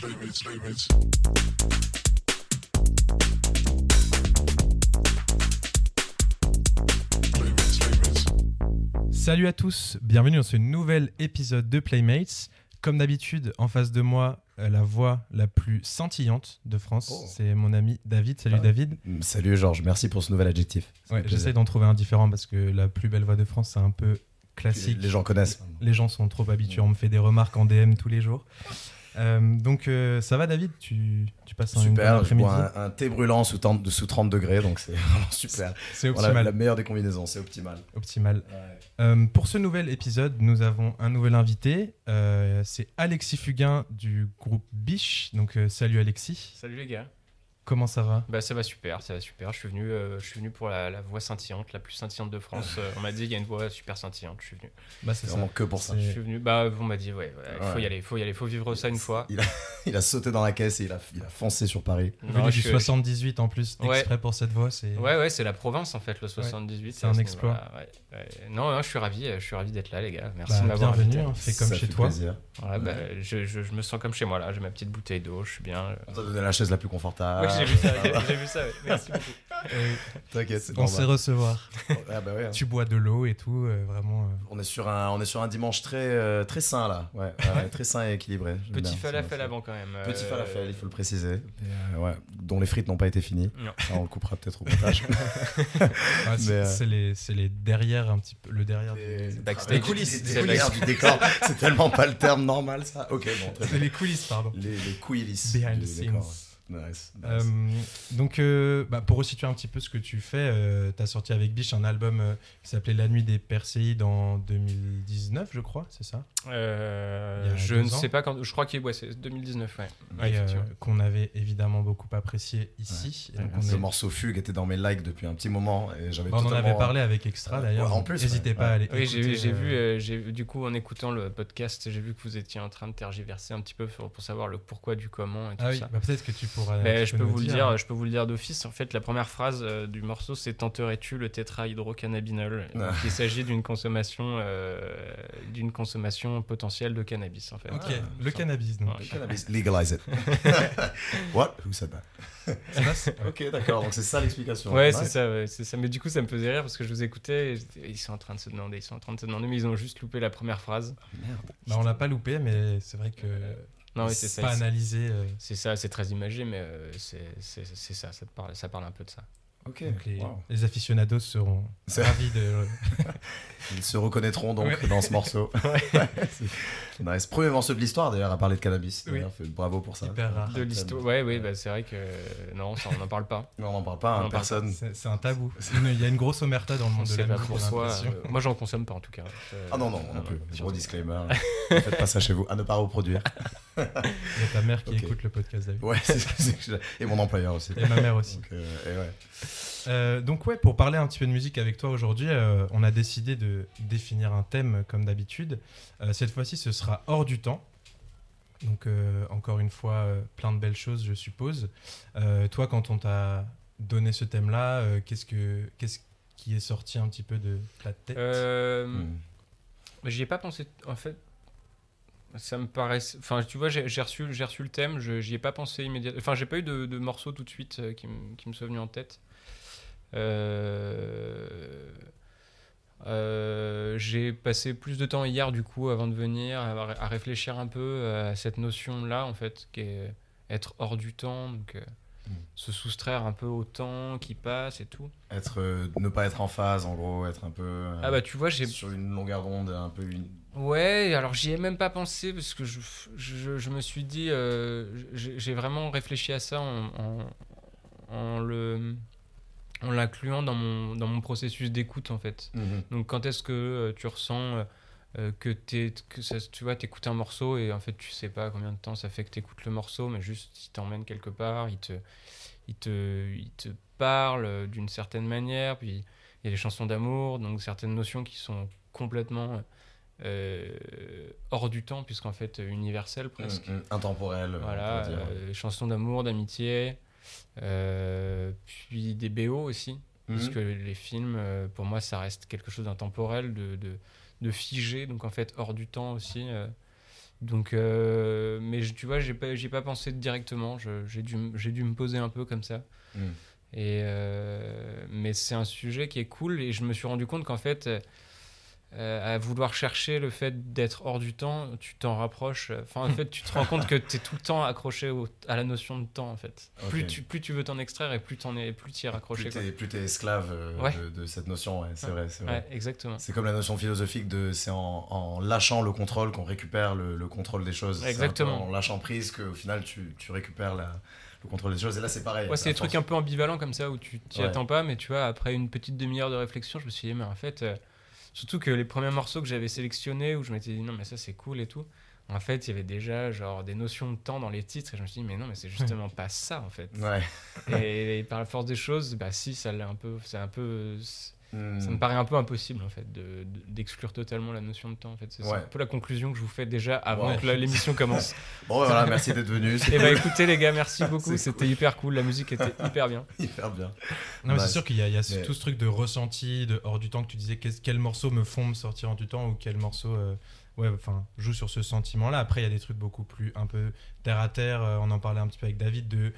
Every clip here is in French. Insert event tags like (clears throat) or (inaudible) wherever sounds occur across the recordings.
Playmates, playmates. Playmates, playmates. Salut à tous, bienvenue dans ce nouvel épisode de Playmates. Comme d'habitude, en face de moi, euh, la voix la plus scintillante de France, Oh. c'est mon ami David. Salut Ah. David. Mm, Salut Georges, merci pour ce nouvel adjectif. Ouais. J'essaie d'en trouver un différent parce que la plus belle voix de France, c'est un peu Les, classique. les gens connaissent. Les gens sont trop habitués, on me fait des remarques en DM tous les jours. Euh, donc euh, ça va David? Tu, tu passes un Super, je après-midi? bois un, un thé brûlant sous 30, sous 30 degrés, donc c'est (laughs) vraiment super. C'est Voilà, optimal. la meilleure des combinaisons, c'est optimal. optimal. Euh, pour ce nouvel épisode, nous avons un nouvel invité. Euh, c'est Alexis Fugain du groupe Biche. Donc euh, salut Alexis. Salut les gars. Comment ça va Bah ça va super, ça va super. Je suis venu, euh, je suis venu pour la, la voix scintillante, la plus scintillante de France. (laughs) Euh, on m'a dit il y a une voix super scintillante. Je suis venu. Bah c'est vraiment que pour ça. Je suis venu. Bah on m'a dit ouais, ouais, il faut Ouais. y aller, faut y aller, faut vivre ça une fois. Il a, (laughs) il a sauté dans la caisse et il a, il a foncé sur Paris. Venu Non, du je- 78 en plus, Ouais. exprès pour cette voix. C'est Ouais ouais, c'est la Provence en fait, le 78. c'est un exploit. ouais, ouais. Non, non, je suis ravi, euh, je suis ravi d'être là les gars. Merci Bah, de m'avoir bienvenue, invité. hein, fais comme Ça chez fait toi. plaisir. Ouais, bah, je, je- je me sens comme chez moi là. J'ai ma petite bouteille d'eau, je suis bien. On t'a donné la chaise la plus confortable. Ouais, j'ai vu ça, j'ai vu ça. ouais. Merci beaucoup. Euh, T'inquiète, c'est on sait recevoir. (laughs) Ah bah ouais, hein. tu bois de l'eau et tout, euh, vraiment. euh, On est sur un, on est sur un dimanche très, euh, très sain là. Ouais, ouais, très sain et équilibré. Petit bien, falafel c'est avant quand même. Petit Euh, falafel, il faut le préciser. Euh, ouais, dont les frites n'ont pas été finies. Non. Ça, on le coupera peut-être au montage. (laughs) c'est Mais, euh, c'est les, c'est les derrière un petit peu, le derrière. du- Des- backstage. Les coulisses, backstage. du décor. C'est tellement pas le terme normal ça. Ok, bon, C'est les coulisses, pardon. Les, les coulisses Behind the scenes. Nice. nice. Euh, donc, euh, bah, pour resituer un petit peu ce que tu fais, tu as sorti avec Biche un album euh, qui s'appelait La Nuit des Perséides en 2019, je crois, c'est ça Euh, je ne ans. sais pas quand. Je crois qu'il ouais, c'est 2019, ouais. Ouais, euh, qu'on avait évidemment beaucoup apprécié ici. Et donc, on, Ce est- morceau Fugue était dans mes likes depuis un petit moment et j'avais Bah, on en avait parlé avec Extra Ouais, d'ailleurs. ouais, en donc plus, N'hésitez ouais, pas à ouais. aller. Oui, j'ai euh, vu, euh, j'ai vu, du coup, en écoutant le podcast, j'ai vu que vous étiez en train de tergiverser un petit peu pour, pour savoir le pourquoi du comment et tout Ah oui, ça. bah, peut-être que tu pourras. Mais tu je peux vous le dire, je peux vous le dire d'office. En fait, la première phrase euh, du morceau, c'est tenterais-tu le tétrahydrocannabinol? Ah. Il s'agit d'une consommation, euh, d'une consommation potentielle de cannabis, en fait. Ok, Ah, le cannabis. Donc. Ouais. Cannabis, legalize it. (laughs) What? Who said that? Ça Ok, d'accord, donc c'est ça l'explication. Ouais, c'est ça, ouais, c'est ça. Mais du coup, ça me faisait rire parce que je vous écoutais. et ils sont en train de se demander, ils sont en train de se demander, mais ils ont juste loupé la première phrase. Merde. Bah, on l'a pas loupé, mais c'est vrai que. Non, c'est ça. Pas analysé. euh, C'est ça, c'est très imagé, mais euh, c'est ça, ça, parle, ça parle un peu de ça. Ok. donc les, wow. les aficionados seront C'est- ravis de. (laughs) Ils se reconnaîtront donc Ouais. dans ce morceau. (laughs) C'est (laughs) nice. Premier morceau de l'histoire d'ailleurs à parler de cannabis. Oui. Bravo pour ça. Hyper rare. De l'histoire, ouais, ouais, bah, c'est vrai que non, ça, on n'en parle pas. Non, on n'en parle pas, On hein, parle personne. C'est un tabou. Une- Il y a une grosse omerta dans le On monde de la pour soi. euh, moi, j'en consomme pas en tout cas. Euh, Ah non, non, non euh, plus. surtout. Gros disclaimer. ne faites pas ça chez vous. À ne pas reproduire. Il y a ta mère qui écoute le podcast, David. Ouais, c'est c'est- Et mon employeur aussi. Et ma mère aussi. Donc, euh, et ouais. Euh, donc ouais, pour parler un petit peu de musique avec toi aujourd'hui, euh, on a décidé de définir un thème comme d'habitude. Euh, cette fois-ci, ce sera hors du temps. Donc euh, encore une fois, euh, plein de belles choses, je suppose. Euh, toi, quand on t'a donné ce thème-là, euh, qu'est-ce que qu'est-ce qui est sorti un petit peu de ta tête? Euh, Hmm. J'y ai pas pensé. En fait, ça me paraît. Enfin, tu vois, j'ai reçu, reçu le thème, je- j'y ai pas pensé immédiatement. Enfin, j'ai pas eu de, de morceau tout de suite euh, qui, me- qui me soit venu en tête. Euh, euh, j'ai passé plus de temps hier, du coup, avant de venir, à, à réfléchir un peu à cette notion-là, en fait, qui est être hors du temps, donc euh, Mm. se soustraire un peu au temps qui passe et tout. Être, ne pas être en phase, en gros, être un peu. Ah bah, tu vois, j'ai sur une longueur d'onde, un peu une. Ouais, alors j'y ai même pas pensé parce que je, je, je me suis dit, euh, j'ai vraiment réfléchi à ça en, en, en le en l'incluant dans mon, dans mon processus d'écoute en fait. Mhm. Donc quand est-ce que euh, tu ressens euh, que, t'es- que ça, tu vois, écoutes un morceau et en fait tu sais pas combien de temps ça fait que tu écoutes le morceau, mais juste il t'emmène quelque part, il te, il te, il te parle d'une certaine manière, puis il y a des chansons d'amour, donc certaines notions qui sont complètement euh, hors du temps, puisqu'en fait universelles presque. Mhm. Intemporel. on Voilà, euh, chansons d'amour, d'amitié, euh, puis des BO aussi, parce Mhm. que les films, pour moi, ça reste quelque chose d'intemporel, de, de, de figé, donc en fait hors du temps aussi. Donc, mais tu vois, j'ai pas, j'y ai pas pensé directement. J'ai dû, dû me poser un peu comme ça. Mm. Et mais c'est un sujet qui est cool et je me suis rendu compte qu'en fait, euh, à vouloir chercher le fait d'être hors du temps, tu t'en rapproches. Enfin, en fait, tu te rends compte que tu es tout le temps accroché au- à la notion de temps. En fait, plus tu plus tu veux t'en extraire et plus t'en es, plus tu y es raccroché. Plus t'es, esclave euh, Ouais. de, de cette notion, ouais, c'est Ouais. vrai, c'est vrai. Exactement. C'est comme la notion philosophique de c'est en, en lâchant le contrôle qu'on récupère le, le contrôle des choses. Exactement. en lâchant prise qu'au final tu, tu récupères la- le contrôle des choses. Et là c'est pareil. Ouais, c'est des trucs un peu ambivalents comme ça où tu t'y attends pas, mais tu vois, après une petite demi-heure de réflexion, je me suis dit, mais en fait, euh, surtout que les premiers morceaux que j'avais sélectionnés où je m'étais dit, non, mais ça c'est cool et tout, en fait, il y avait déjà genre des notions de temps dans les titres et je me suis dit, mais non, mais c'est justement pas ça en fait. Ouais. et, et par la force des choses, bah si, ça l'est un peu, c'est un peu. Hmm. Ça me paraît un peu impossible en fait de- de- d'exclure totalement la notion de temps en fait. C'est Ouais. un peu la conclusion que je vous fais déjà avant Ouais. que l'émission commence. (laughs) Bon bah, voilà, merci d'être venu. et C'est bah écoutez les gars, merci (laughs) beaucoup, c'était hyper cool, la musique était (laughs) hyper bien. hyper bien. Non, mais c'est sûr qu'il y a, il y a mais- tout ce truc de ressenti, de hors du temps que tu disais, qu'est-ce- quels morceaux me font me sortir hors du temps ou quels morceaux euh, ouais, enfin, jouent sur ce sentiment-là. Après, il y a des trucs beaucoup plus un peu terre à terre. euh, on en parlait un petit peu avec David de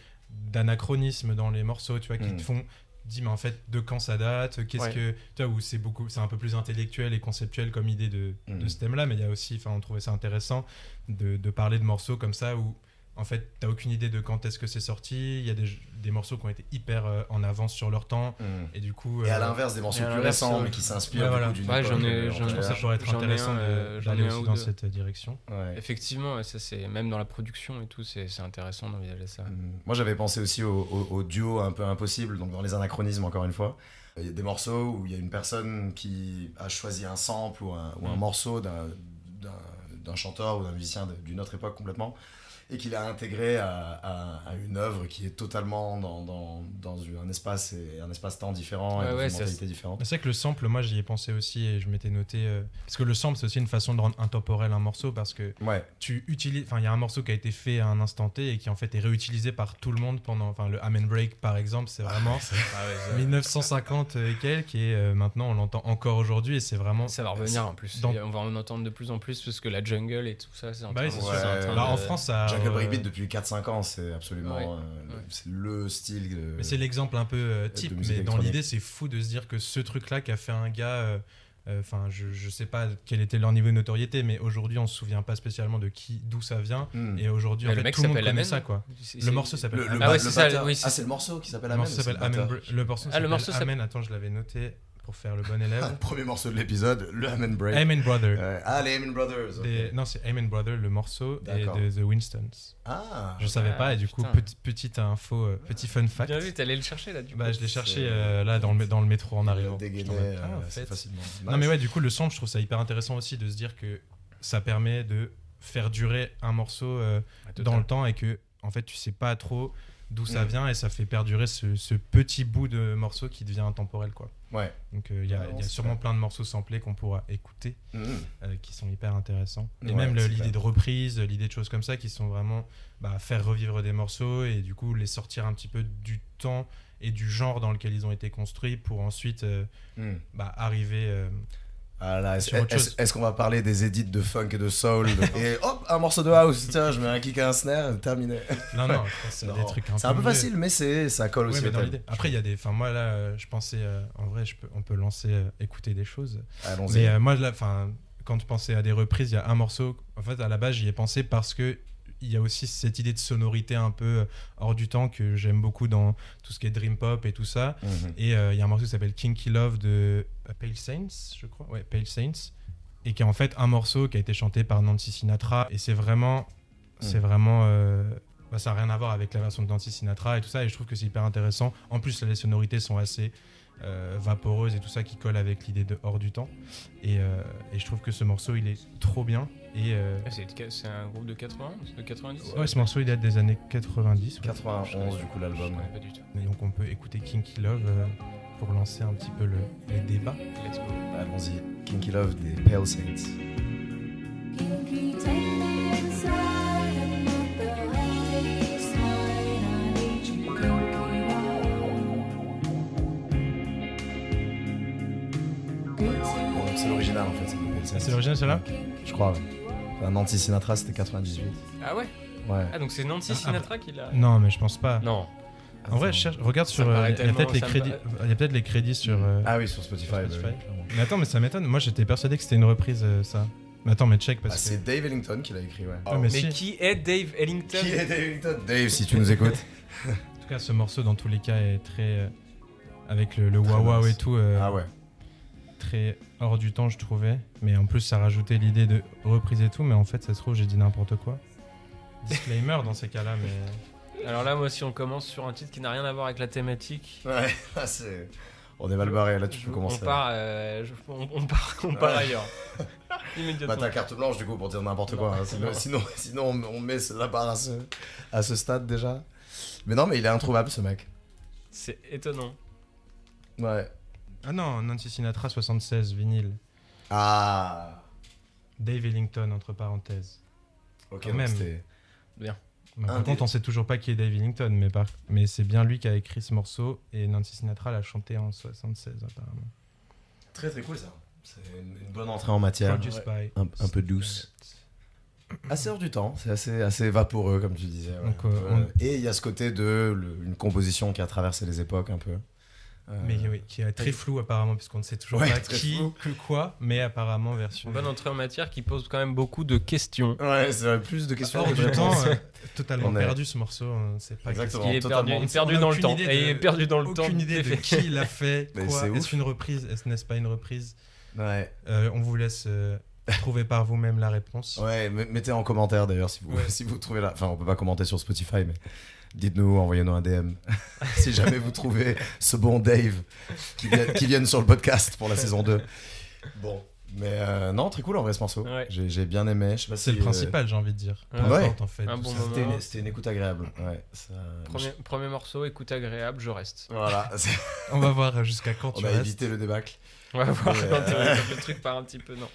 d'anachronisme dans les morceaux, tu vois, qui te font dis mais en fait de quand ça date qu'est-ce Ouais. que tu vois où c'est beaucoup c'est un peu plus intellectuel et conceptuel comme idée de, Mm. de ce thème là mais il y a aussi enfin on trouvait ça intéressant de, de parler de morceaux comme ça où en fait t'as aucune idée de quand est-ce que c'est sorti il y a des, des morceaux qui ont été hyper euh, en avance sur leur temps Hmm. et du coup Et à euh, l'inverse des morceaux plus récents euh, mais qui s'inspirent ouais, du voilà. coup d'une Ouais, époque, j'en ai- j'en- je pense que ça pourrait être intéressant d'aller aussi dans deux. cette direction Ouais. Effectivement, ça c'est même dans la production et tout, c'est c'est intéressant d'envisager ça. Hmm. Moi, j'avais pensé aussi au, au- au duo un peu impossible, donc dans les anachronismes, encore une fois. Il y a des morceaux où il y a une personne qui a choisi un sample ou un, ou un Mm. morceau d'un- d'un d'un chanteur ou d'un musicien d'une autre époque complètement, et qu'il a intégré à, à- à une œuvre qui est totalement dans, dans, dans un espace et un espace-temps différent Ouais, et dans ouais, une mentalité différente. C'est vrai que le sample, moi j'y ai pensé aussi et je m'étais noté. euh, parce que le sample, c'est aussi une façon de rendre intemporel un morceau parce que Ouais, tu utilises. Enfin, il y a un morceau qui a été fait à un instant T et qui en fait est réutilisé par tout le monde pendant. Enfin, le Amen Break par exemple, c'est vraiment 1950 (laughs) et quelques et euh, maintenant on l'entend encore aujourd'hui et c'est vraiment. Ça va revenir en plus. Dans- On va en entendre de plus en plus parce que la jungle et tout ça, c'est en Bah en France, ça. Jungle euh, Breakbeat depuis 4-5 ans, c'est absolument Ouais. euh, Ouais. c'est le style. de- Mais c'est l'exemple un peu euh, type, mais dans l'idée, c'est fou de se dire que ce truc-là qu'a fait un gars, euh, euh, enfin, je, je sais pas quel était leur niveau de notoriété, mais aujourd'hui, on se souvient pas spécialement de qui, d'où ça vient. Hmm. Et aujourd'hui, en le fait, mec tout le monde s'appelle connaît Amen. ça, quoi. Le morceau s'appelle Le, le, Amen. Ah ouais, le c'est ça, batteur- oui, c'est ah, ça. c'est le morceau qui s'appelle Le Amen. morceau ou c'est s'appelle le Amen. Le morceau Ah, le s'appelle morceau s'appelle- Amen. Attends, je l'avais noté pour faire le bon élève. (laughs) Premier morceau de l'épisode, le Amen Break. Amen Brother. Ah, les Amen Brothers. Des- Non, c'est Amen Brother, le morceau, et de The Winstons. Ah, Je savais Ah, pas, et du coup, putain. petit- petite info, euh, petit fun fact. Bien vu, t'allais le chercher là du coup. Bah, je l'ai cherché euh, là dans le, dans le métro en arrivant. dégainé euh, ah, en assez fait. facilement. Non mais ouais, du coup le sample, je trouve ça hyper intéressant aussi de se dire que ça permet de faire durer un morceau euh, dans le temps et que en fait tu sais pas trop d'où ça Mm. vient et ça fait perdurer ce, ce petit bout de morceau qui devient intemporel quoi. Ouais. Donc euh, il y a, y sûrement plein de morceaux samplés qu'on pourra écouter Mhm. euh, qui sont hyper intéressants. Et Ouais, même l'idée de reprise, l'idée de choses comme ça qui sont vraiment bah, faire revivre des morceaux et du coup les sortir un petit peu du temps et du genre dans lequel ils ont été construits pour ensuite euh, Mhm. bah, arriver euh, Ah est-ce qu'on va parler des edits de funk et de soul de- (laughs) Et hop, un morceau de house, tiens, je mets un kick et un snare, terminé. Non, non, (laughs) c'est Non, des trucs un peu facile, mais c'est ça colle Ouais, aussi mais dans. Après, il y a des. Enfin, moi, là, je pensais. euh, en vrai, je peux, on peut lancer, euh, écouter des choses. Allons-y. Mais euh, moi, là, enfin, quand je pensais à des reprises, il y a un morceau. En fait, à la base, j'y ai pensé parce que. Il y a aussi cette idée de sonorité un peu euh, hors du temps que j'aime beaucoup dans tout ce qui est dream pop et tout ça. Mhm. Et euh, il y a un morceau qui s'appelle Kinky Love de euh, Pale Saints, je crois. Ouais, Pale Saints. Et qui est en fait un morceau qui a été chanté par Nancy Sinatra. Et c'est vraiment. C'est Mm. vraiment. euh, bah, ça n'a rien à voir avec la version de Nancy Sinatra et tout ça. Et je trouve que c'est hyper intéressant. En plus, les sonorités sont assez euh, vaporeuses et tout ça qui colle avec l'idée de hors du temps. Et, euh, et je trouve que ce morceau, il est trop bien. Et. euh, Ah, c'est un groupe de 80 de 90 ouais, ce morceau, il date des années 90. ouais. 91 du coup l'album. Et donc, on peut écouter Kinky Love euh, pour lancer un petit peu le, les débats. Let's go. Allons-y. Kinky Love des Pale Saints. Kinky, c'est l'original, celle-là Je crois. Enfin, Nancy Sinatra, c'était 98. Ah ouais Ouais. Ah donc c'est Nancy Ah, Sinatra qui l'a. Non, mais je pense pas. Non. En vrai, je cherche, regarde sur. euh, paraît Il y a tellement- peut-être les ça me crédits. paraît- Il y a peut-être les crédits sur. euh, Ah oui, sur Spotify. sur bah Spotify. oui, clairement. Mais attends, mais ça m'étonne. Moi, j'étais persuadé que c'était une reprise, euh, ça. Mais attends, mais check Ah, parce que. c'est Dave Ellington qui l'a écrit, ouais. Ah, mais Mais si. qui est Dave Ellington Qui est Dave Ellington Dave, si tu nous écoutes. (laughs) En tout cas, ce morceau, dans tous les cas, est très. euh, Avec le, le Très wow wow nice. et tout. euh, Ah ouais. Très hors du temps, je trouvais. Mais en plus, ça rajoutait l'idée de reprise et tout. Mais en fait, ça se trouve, j'ai dit n'importe quoi. Disclaimer dans ces cas-là, mais. (laughs) Alors là, moi, si on commence sur un titre qui n'a rien à voir avec la thématique, Ouais, (laughs) ah, c'est. On est mal barré, là tu peux on commencer. part, euh, je- on, on part, on part Ouais. ailleurs. (laughs) Bah, Immédiatement. ta carte blanche du coup pour dire n'importe quoi. hein. Sinon, Non. sinon, sinon, on on met la barre à ce, à ce stade déjà. Mais non, mais il est introuvable ce mec. C'est étonnant. Ouais. Ah non, Nancy Sinatra 76, vinyle. Ah. Dave Ellington, entre parenthèses. Ok, Quand donc même. c'était- Mais par Un contre, des- on sait toujours pas qui est Dave Ellington, mais, par... mais c'est bien lui qui a écrit ce morceau et Nancy Sinatra l'a chanté en 76 apparemment. Très très cool ça. C'est une, une bonne entrée en matière. Produced by Un, un peu douce. Assez hors du temps, c'est assez, assez vaporeux comme tu disais. ouais. Donc, euh, Euh, on- Et il y a ce côté de le- une composition qui a traversé les époques un peu. Euh, Mais oui, qui est très flou apparemment, puisqu'on ne sait toujours Ouais, pas qui, flou. que quoi, mais apparemment version. Une bonne entrée en matière qui pose quand même beaucoup de questions. Ouais, c'est vrai, plus de questions Hors que de du temps, réponses. euh, (laughs) totalement est- perdu ce morceau, on sait pas. Exactement. Il est perdu, il est On perdu a dans le aucune temps. idée Et il de- est perdu dans le temps. Aucune idée de qui l'a fait, quoi. c'est Est-ce une reprise? Est-ce n'est-ce pas une reprise? Ouais. Euh, On vous laisse euh, (laughs) trouver par vous-même la réponse. Ouais, mettez en commentaire d'ailleurs si vous, Ouais. (laughs) si vous trouvez la. Enfin, on peut pas commenter sur Spotify, mais dites-nous, envoyez-nous un DM. (laughs) si jamais vous trouvez ce bon Dave qui, vient- qui vienne sur le podcast pour la saison 2. Bon. Mais euh, non, très cool en vrai ce morceau. Ouais. J'ai bien aimé. Pas C'est si, le euh, principal, j'ai envie de dire. Ouais. en fait. Bon. C'était une, écoute agréable. Ouais, ça- Premier, premier morceau, écoute agréable, je reste. Voilà. (laughs) On va voir jusqu'à quand On tu a restes. évité le débâcle. On va voir quand euh, le (laughs) truc part un petit peu. Non.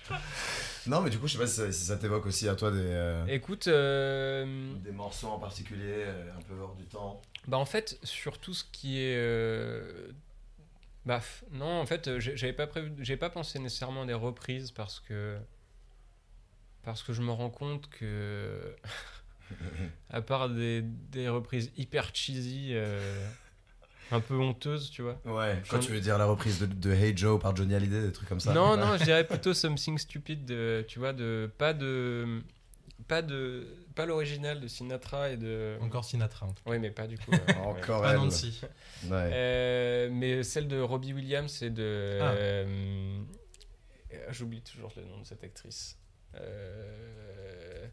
Non, mais du coup, je sais pas si ça, si ça t'évoque aussi à toi des, euh, Écoute, euh, des morceaux en particulier, euh, un peu hors du temps. bah en fait, sur tout ce qui est. euh, Bah, non, en fait, j'avais pas prévu, j'ai pas pensé nécessairement à des reprises parce que. Parce que je me rends compte que. (laughs) à part des, des reprises hyper cheesy, euh, un peu honteuses, tu vois. Ouais, J'en- tu veux dire la reprise de, de Hey Joe par Johnny Hallyday, des trucs comme ça Non, Ouais. (laughs) non, je dirais plutôt something stupid, de, tu vois, de pas de pas de pas l'original de Sinatra et de. Encore Sinatra. en tout Oui, mais pas du coup. (laughs) euh, Encore. Pas elle. Nancy. Ouais. Euh, mais celle de Robbie Williams et de. Ah. euh, J'oublie toujours le nom de cette actrice. Euh,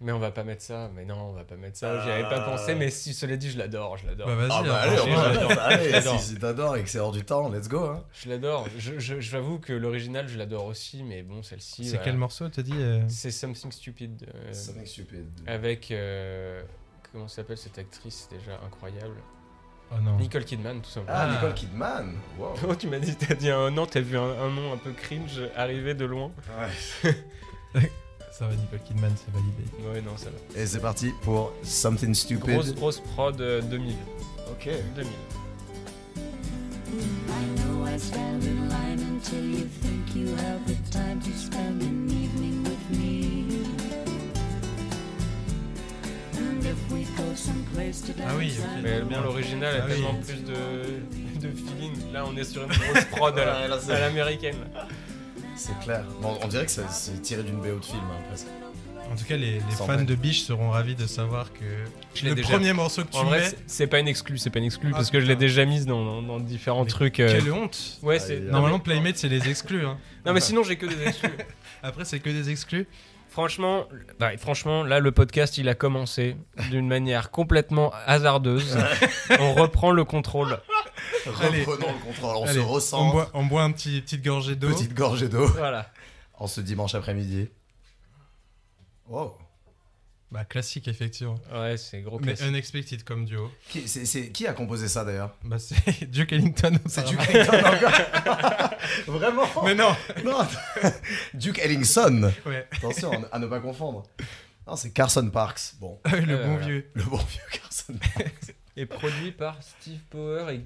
Mais on va pas mettre ça. Mais non, on va pas mettre ça. J'y avais pas Euh. pensé, mais si cela dit, je l'adore, je l'adore. Bah, vas-y, Ah bah hein, allez, on va si, si t'adores et que c'est hors du temps, let's go. Hein. Je l'adore. Je- je- J'avoue que l'original, je l'adore aussi, mais bon, celle-ci. C'est voilà. quel morceau, t'as dit euh C'est Something Stupid. euh, Something stupid. avec. euh, comment s'appelle cette actrice déjà incroyable? Oh non. Nicole Kidman, tout simplement. Ah, Ah. Nicole Kidman. Wow. (laughs) Oh, tu m'as dit, t'as dit un nom, t'as vu un, un nom un peu cringe arriver de loin. (laughs) Ça va, Nicole Kidman, c'est validé. Ouais, non, ça va. Et c'est parti pour Something Stupid. Grosse, grosse prod euh, 2000. Ok. 2000. I know I stand in line until you think you have the time to spend an evening with me. And if we go someplace to dance, Ah oui, ok. Mais bon, l'original a Ah oui. tellement plus de, (laughs) de feeling. Là, on est sur une grosse prod à la- Ouais, là, c'est- à l'américaine. C'est clair. Bon, on dirait que ça- c'est tiré d'une BO de film, hein, presque. En tout cas, les, fans vrai. de Biche seront ravis de savoir que Je le déjà- premier morceau que tu En vrai, mets, c'est- c'est pas une exclue, c'est pas une exclue Ah, parce que je l'ai déjà mise dans, dans, dans différents Mais trucs. euh, quelle honte Ouais, Ah, Normalement, mais- Playmate, c'est les exclus. hein. (laughs) Non, mais sinon, j'ai que des exclus. (laughs) Après, c'est que des exclus. Franchement, bah, franchement, là, le podcast, il a commencé d'une manière complètement hasardeuse. (laughs) on reprend le contrôle. Allez. Reprenons le contrôle. On Allez, se on ressent. boit, on boit un petit petite gorgée d'eau. Petite gorgée d'eau Voilà. en ce dimanche après-midi. Wow. Bah, classique, effectivement. Ouais, c'est gros Mais classique. unexpected comme duo. Qui, c'est- c'est- qui a composé ça d'ailleurs? Bah, c'est (laughs) Duke Ellington. C'est. Duke Ellington encore (laughs) Vraiment? Mais non Non Duke Ellingson Ouais, Attention à ne- pas confondre. Non, c'est Carson Parks. Bon, (laughs) le Euh, bon voilà. vieux. le bon vieux Carson Parks. Et produit par Steve Power et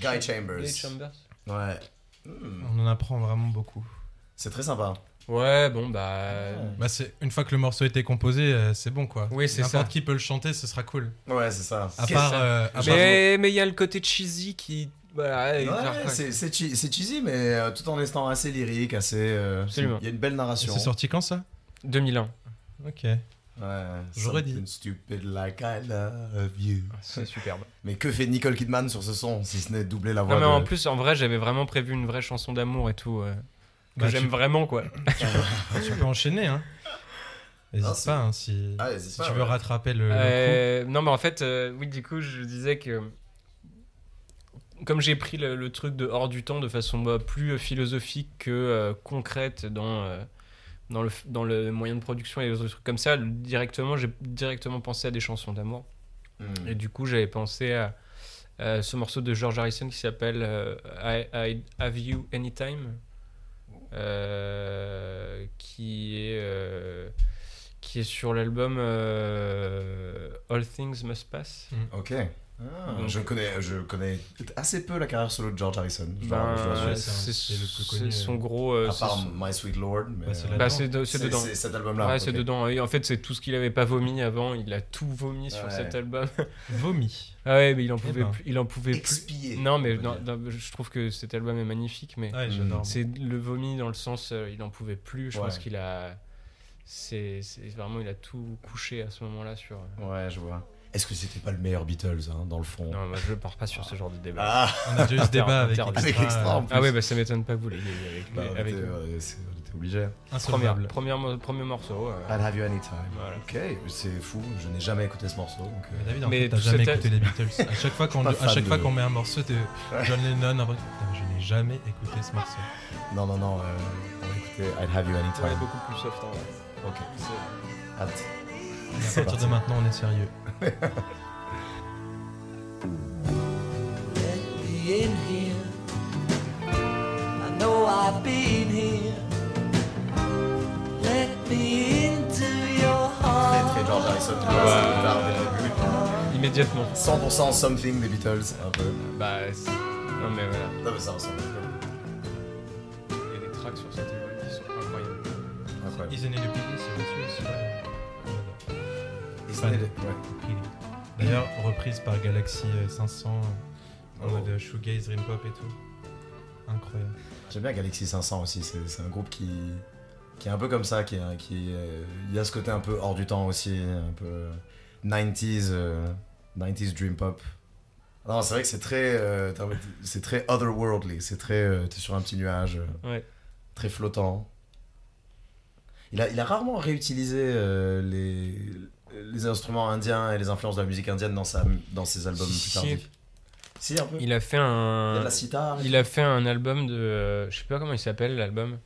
Guy Chambers. Guy Chambers. Ouais. Hmm. On en apprend vraiment beaucoup. C'est très sympa. Ouais, bon, bah. Bah, c'est une fois que le morceau était composé, euh, c'est bon quoi. Oui, c'est N'importe qui peut le chanter, ce sera cool. Ouais, c'est ça. À part, ça. euh, à Mais mais il y a le côté cheesy qui. Voilà, Ouais, c'est cheesy, mais euh, tout en restant assez lyrique, assez. euh, Absolument. Il y a une belle narration. c'est sorti quand ça? 2001. Ok. Ouais, J'aurais dit. something stupid like I love you. C'est superbe. Mais que fait Nicole Kidman sur ce son, si ce n'est doubler la voix Non, mais de... en plus, en vrai, j'avais vraiment prévu une vraie chanson d'amour et tout. euh, que Bah, j'aime tu- vraiment, quoi. (laughs) tu peux enchaîner, hein. N'hésite pas, hein, si, Ah, si pas, tu veux ouais. rattraper le, le Euh, non, mais en fait, euh, oui, du coup, je disais que. Comme j'ai pris le, le truc de hors du temps de façon bah, plus philosophique que euh, concrète dans, euh, dans, le, dans le moyen de production et les autres trucs comme ça, directement, j'ai directement pensé à des chansons d'amour. Hmm. Et du coup, j'avais pensé à, à ce morceau de George Harrison qui s'appelle euh, I, I Have You Anytime, euh, qui est euh, qui est sur l'album euh, All Things Must Pass. Ok. Ah, Donc- je, connais, je connais assez peu la carrière solo de George Harrison. Ben, ouais, c'est son euh, gros. euh, à part son- My Sweet Lord. Mais, Bah, c'est euh, bah, c'est de- c'est c'est- dedans. C'est cet album-là. Ouais, c'est dedans. Et en fait, c'est tout ce qu'il avait pas vomi avant. Il a tout vomi sur Ouais. cet album. (laughs) Vomi. Ah ouais, mais il en pouvait ben. plus. Il en pouvait plus. Non, mais non, je trouve que cet album est magnifique, mais Ouais, c'est le vomi dans le sens, euh, il en pouvait plus. Je Ouais. pense qu'il a, c'est c'est vraiment, il a tout couché à ce moment-là sur. euh, Ouais, je vois. Est-ce que c'était pas le meilleur Beatles, hein, dans le fond Non, moi je pars pas sur ce genre de débat. Ah, On a déjà eu ce débat avec. Extra. Avec Extra, en. Ah ouais, bah ça m'étonne pas que vous l'ayez avec, bah, on, avec était, euh, on était obligé. Première mo- premier morceau. euh, I'll have you anytime. Voilà. Ok, c'est fou. Je n'ai jamais écouté ce morceau. Donc, euh, Mais David, en Mais fait, t'as jamais écouté les Beatles. À chaque fois qu'on (laughs) à fois met un morceau de John Lennon, putain, je n'ai jamais écouté ce morceau. Non, non, non. euh, on va écouter I'll have you anytime. ouais, beaucoup plus soft en vrai. Ok. Hâte. À partir de maintenant, on est sérieux. Let me in here. I know I've been here. Let me into your Très, heart. très George Harrison. Tu vois, c'est bizarre dès le début. Immédiatement. 100% something des Beatles, un peu. Bah, c'est- non mais voilà. Non, mais ça ressemble. Il y a des tracks sur cet album qui sont incroyables. Incroyable. Isn't it a pity, c'est dessus aussi. ouais. Isn't it- ouais. D'ailleurs, reprise par Galaxy euh, 500 en Oh. mode euh, shoegaze, dream pop et tout. Incroyable. J'aime bien Galaxy 500 aussi, c'est c'est un groupe qui, qui est un peu comme ça, qui, qui euh, il y a ce côté un peu hors du temps aussi, un peu 90s, euh, 90s dream pop. Non, c'est vrai que c'est très, euh, c'est très otherworldly, c'est très, euh, t'es sur un petit nuage, euh, Ouais. très flottant. Il a, il a rarement réutilisé euh, les, les instruments indiens et les influences de la musique indienne dans, sa, dans ses albums Si, plus si. tardifs. Si, un peu. Il a fait Il y a un. la sitar. Il a fait un album de. euh, je sais pas comment il s'appelle l'album.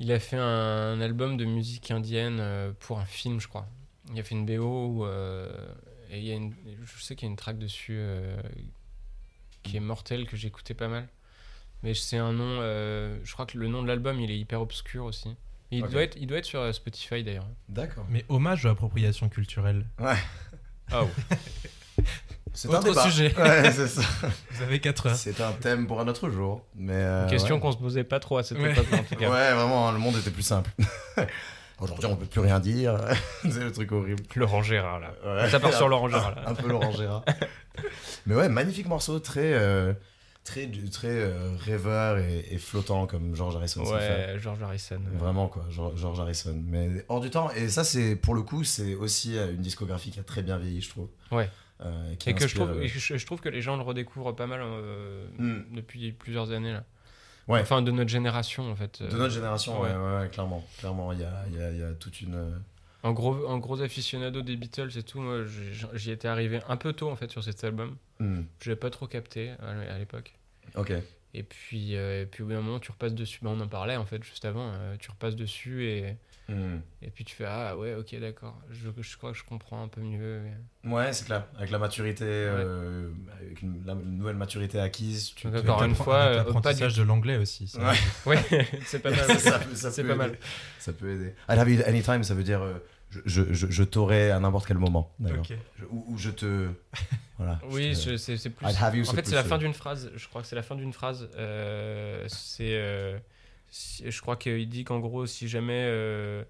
Il a fait un album de musique indienne euh, pour un film, je crois. Il a fait une BO où, euh, et il y a une, je sais qu'il y a une track dessus euh, qui est mortelle que j'écoutais pas mal. Mais c'est un nom. euh, je crois que le nom de l'album il est hyper obscur aussi. Il, doit être, il doit être sur euh, Spotify d'ailleurs. D'accord. Mais hommage ou appropriation culturelle Ah (laughs) C'est un débat. sujet. Ouais, c'est ça. Vous avez 4 heures. C'est un thème pour un autre jour. Mais euh, Une question ouais. qu'on se posait pas trop à cette Ouais. époque en tout cas. Ouais, vraiment, le monde était plus simple. (laughs) Aujourd'hui, on peut plus rien dire. (laughs) c'est le truc horrible. Laurent Gérard là. Ouais. Ça part sur Laurent Gérard là. Un peu Laurent Gérard. Mais ouais, magnifique morceau, très, euh, très, très euh, rêveur et, et flottant comme George Harrison. Ouais, George Harrison. euh, Vraiment quoi, George George Harrison. Mais hors du temps. Et ça, c'est pour le coup, c'est aussi euh, une discographie qui a très bien vieilli, je trouve. Ouais. Euh, qui Et que je trouve, euh, je, je trouve que les gens le redécouvrent pas mal euh, Hmm. depuis plusieurs années là. Ouais. Enfin de notre génération en fait. De notre génération, ouais, ouais. clairement. Clairement, il y a, y, a, y a toute une. euh, En gros, en gros aficionado des Beatles et tout, moi j'y étais arrivé un peu tôt en fait sur cet album. hmm, Je l'avais pas trop capté à l'époque. Ok. Et puis, euh, et puis au bout d'un moment tu repasses dessus. Bah, on en parlait en fait juste avant. euh, tu repasses dessus et, Hmm. et puis tu fais ah ouais ok d'accord. Je, je crois que je comprends un peu mieux. Ouais, c'est clair. Avec la maturité, euh, avec une, la- une nouvelle maturité acquise, tu Donc, encore une Avec fois, euh, l'apprentissage de l'anglais aussi. ça. Ouais. (laughs) Ouais, c'est pas (laughs) mal. ça, peut- ça C'est peut pas aider. mal. Ça peut aider. I have you anytime, ça veut dire euh, je, je, je, je t'aurai à n'importe quel moment. D'accord. Ok. Je- Ou, ou je te. Voilà. (laughs) Oui, je te- je- c'est c'est plus. I'd have you, en c'est fait, c'est la euh, fin d'une phrase. Je crois que c'est la fin d'une phrase. euh, c'est euh, si- je crois qu'il dit qu'en gros, si jamais euh,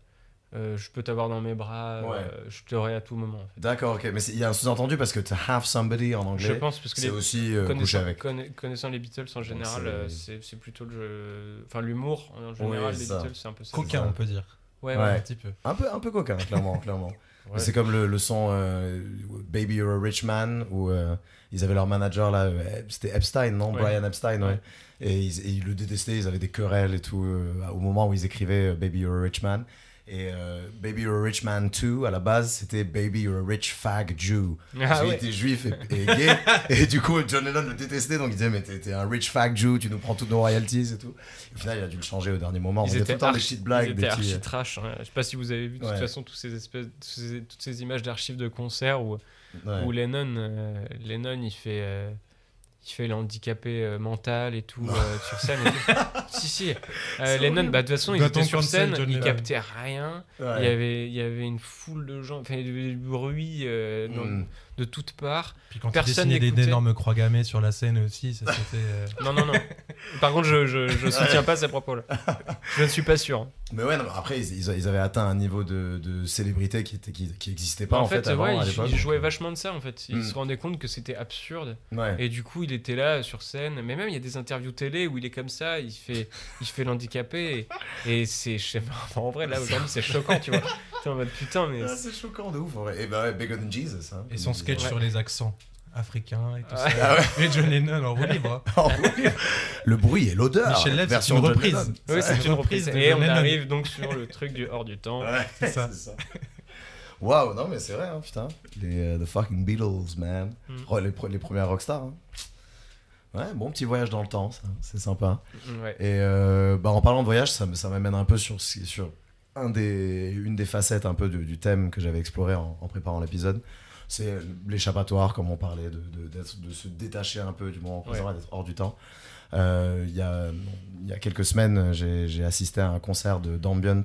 euh, je peux t'avoir dans mes bras, Ouais. euh, je t'aurai à tout moment. en fait. D'accord, ok. Mais il y a un sous-entendu parce que to have somebody en anglais, Je pense parce que c'est les, aussi euh, coucher connaissant, avec. conna- connaissant les Beatles en général, c'est- c'est c'est plutôt le jeu- enfin l'humour en général. c'est les ça. Beatles, c'est un peu ça. Coquin, on peut dire. Ouais. Un petit peu. Un peu, un peu coquin, clairement, (laughs) clairement. Ouais. C'est comme le, le son euh, Baby You're a Rich Man où euh, ils avaient leur manager là, euh, c'était Epstein, non? Ouais. Brian Epstein, ouais. Et, ils, et ils le détestaient, ils avaient des querelles et tout euh, au moment où ils écrivaient Baby You're a Rich Man. Et euh, Baby You're a Rich Man 2, à la base, c'était Baby You're a Rich Fag Jew. Ah Parce qu'il ouais. était juif et, et gay. (laughs) et du coup, John Lennon le détestait, donc il disait Mais t'es t'es un rich fag Jew, tu nous prends toutes nos royalties et tout. Et au final, il a dû le changer au dernier moment. Ils a tout le temps des petites blagues, ils des étaient petits. archi trash. hein. Je sais pas si vous avez vu de Ouais. toute façon tous ces espèces, tous ces- toutes ces images d'archives de concerts où, ouais. où Lennon, euh, Lennon, il fait, euh, il fait l'handicapé euh, mental et tout (laughs) euh, sur scène. Et tout. (laughs) si si. Euh, C'est Lennon, bah, de toute façon, il Doit-on était sur scène, John il Lennon captait rien. Ouais. Il y avait, il y avait une foule de gens, enfin, il y avait du bruit euh, dans- Mm. de toutes parts. Puis quand Personne il dessinait des- n'écoutait. d'énormes croix gammées sur la scène aussi, ça c'était. euh, Non non non. (laughs) Par contre, je, je, je soutiens pas ces propos-là. Je ne suis pas sûr. Mais ouais, non, mais après, ils, ils- ils avaient atteint un niveau de, de célébrité qui était qui, qui pas en, en, fait, avant, ouais, à il, l'époque. il jouait donc, vachement de ça en fait. Il Mm. se rendait compte que c'était absurde. Ouais. Et du coup, il était là sur scène. Mais même, il y a des interviews télé où il est comme ça, il fait, il fait l'handicapé. Et, et c'est, je sais pas, enfin, en vrai, là aujourd'hui, c'est choquant, tu vois. T'es en mode putain, mais. Ah, c'est choquant de ouf en vrai. Et bah ouais, Bigger Than Jesus. Hein, Et son sketch Ouais. sur les accents africains et tout Ouais. ça. Et John Lennon (laughs) en roue libre. Le bruit et l'odeur. Michel Leb, c'est version une reprise. Oui, c'est une reprise. Et on Lennon. arrive donc sur le truc du hors du temps. Ouais, (laughs) C'est ça. Waouh, non mais c'est vrai, hein, putain. Les euh, The fucking Beatles, man. Mm. Oh, les, les premières rockstars. hein. Ouais, bon petit voyage dans le temps, ça, c'est sympa. Ouais. Et euh, bah, en parlant de voyage, ça, me- ça m'amène un peu sur, sur un des, une des facettes un peu du, du thème que j'avais exploré en, en préparant l'épisode. C'est l'échappatoire, comme on parlait, de, de, de se détacher un peu du moment présent d'être hors du temps. Euh, Il y, a, y a quelques semaines, j'ai j'ai assisté à un concert de d'ambient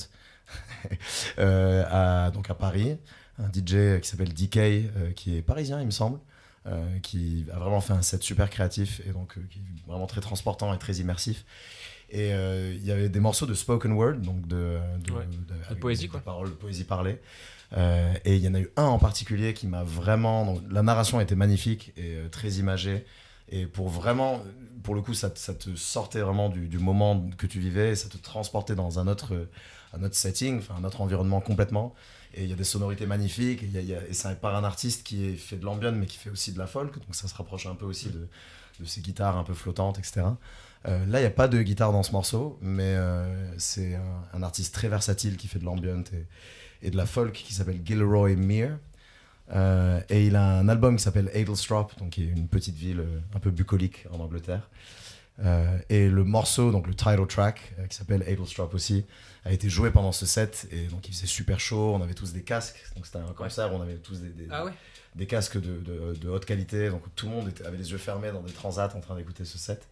(laughs) euh, à, donc à Paris. Un DJ qui s'appelle DK, euh, qui est parisien, il me semble. euh, qui a vraiment fait un set super créatif et donc qui est vraiment très transportant et très immersif. Et euh, il y avait des morceaux de spoken word, donc de, de, Ouais. de- avec poésie, quoi. paroles de poésie parlée. Euh, et il y en a eu un en particulier qui m'a vraiment. la narration était magnifique et euh, très imagée. Et pour vraiment, pour le coup, ça, te- sortait vraiment du, moment que tu vivais et ça te transportait dans un autre, un autre setting, un autre environnement complètement. Et il y a des sonorités magnifiques. Et, y c'est par un artiste qui fait de l'ambient mais qui fait aussi de la folk. Donc ça se rapproche un peu aussi de, de ces guitares un peu flottantes, etc. Euh, là, il n'y a pas de guitare dans ce morceau, mais c'est un, artiste très versatile qui fait de l'ambient et, et de la folk qui s'appelle Gilroy Mere. Euh, et il a un album qui s'appelle Adelstrop, donc qui est une petite ville euh, un peu bucolique en Angleterre. Euh, et le morceau, donc le title track, euh, qui s'appelle Adelstrop aussi, a été joué pendant ce set. Et donc il faisait super chaud, on avait tous des casques. Donc c'était un concert on avait tous des, des, Ah ouais des casques de, de- de haute qualité. Donc tout le monde était- avait les yeux fermés dans des transats en train d'écouter ce set.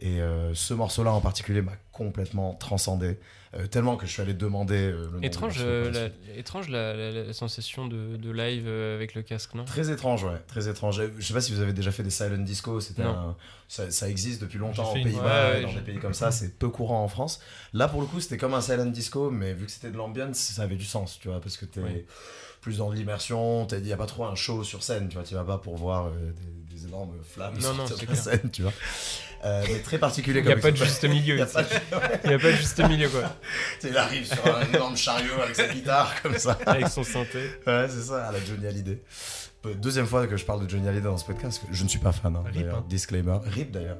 Et euh, ce morceau-là en particulier m'a complètement transcendé. euh, tellement que je suis allé demander euh, le nom Étrange, la étrange la, la- la sensation de, de live euh, avec le casque, non? Très étrange, ouais, très étrange. Je sais pas si vous avez déjà fait des silent disco, c'était un- ça, ça existe depuis longtemps aux Pays-Bas, ouais, dans des pays comme ça, (laughs) c'est peu courant en France. Là, pour le coup, c'était comme un silent disco, mais vu que c'était de l'ambiance, ça avait du sens, tu vois, parce que t'es Ouais. plus dans de l'immersion, il n'y a pas trop un show sur scène, tu vois, tu vas pas pour voir euh, des, des énormes flammes Non, sur non, scène, tu vois. Euh, mais très particulier Il n'y a pas de juste milieu. (laughs) Il y a ici. pas de- Il n'y a pas de juste milieu, quoi. Il arrive sur un énorme chariot avec sa guitare, comme ça. Avec son synthé. Ouais, c'est ça, à la Johnny Hallyday. Deuxième fois que je parle de Johnny Hallyday dans ce podcast, je ne suis pas fan, hein, Rip, d'ailleurs. hein. Disclaimer. Rip d'ailleurs.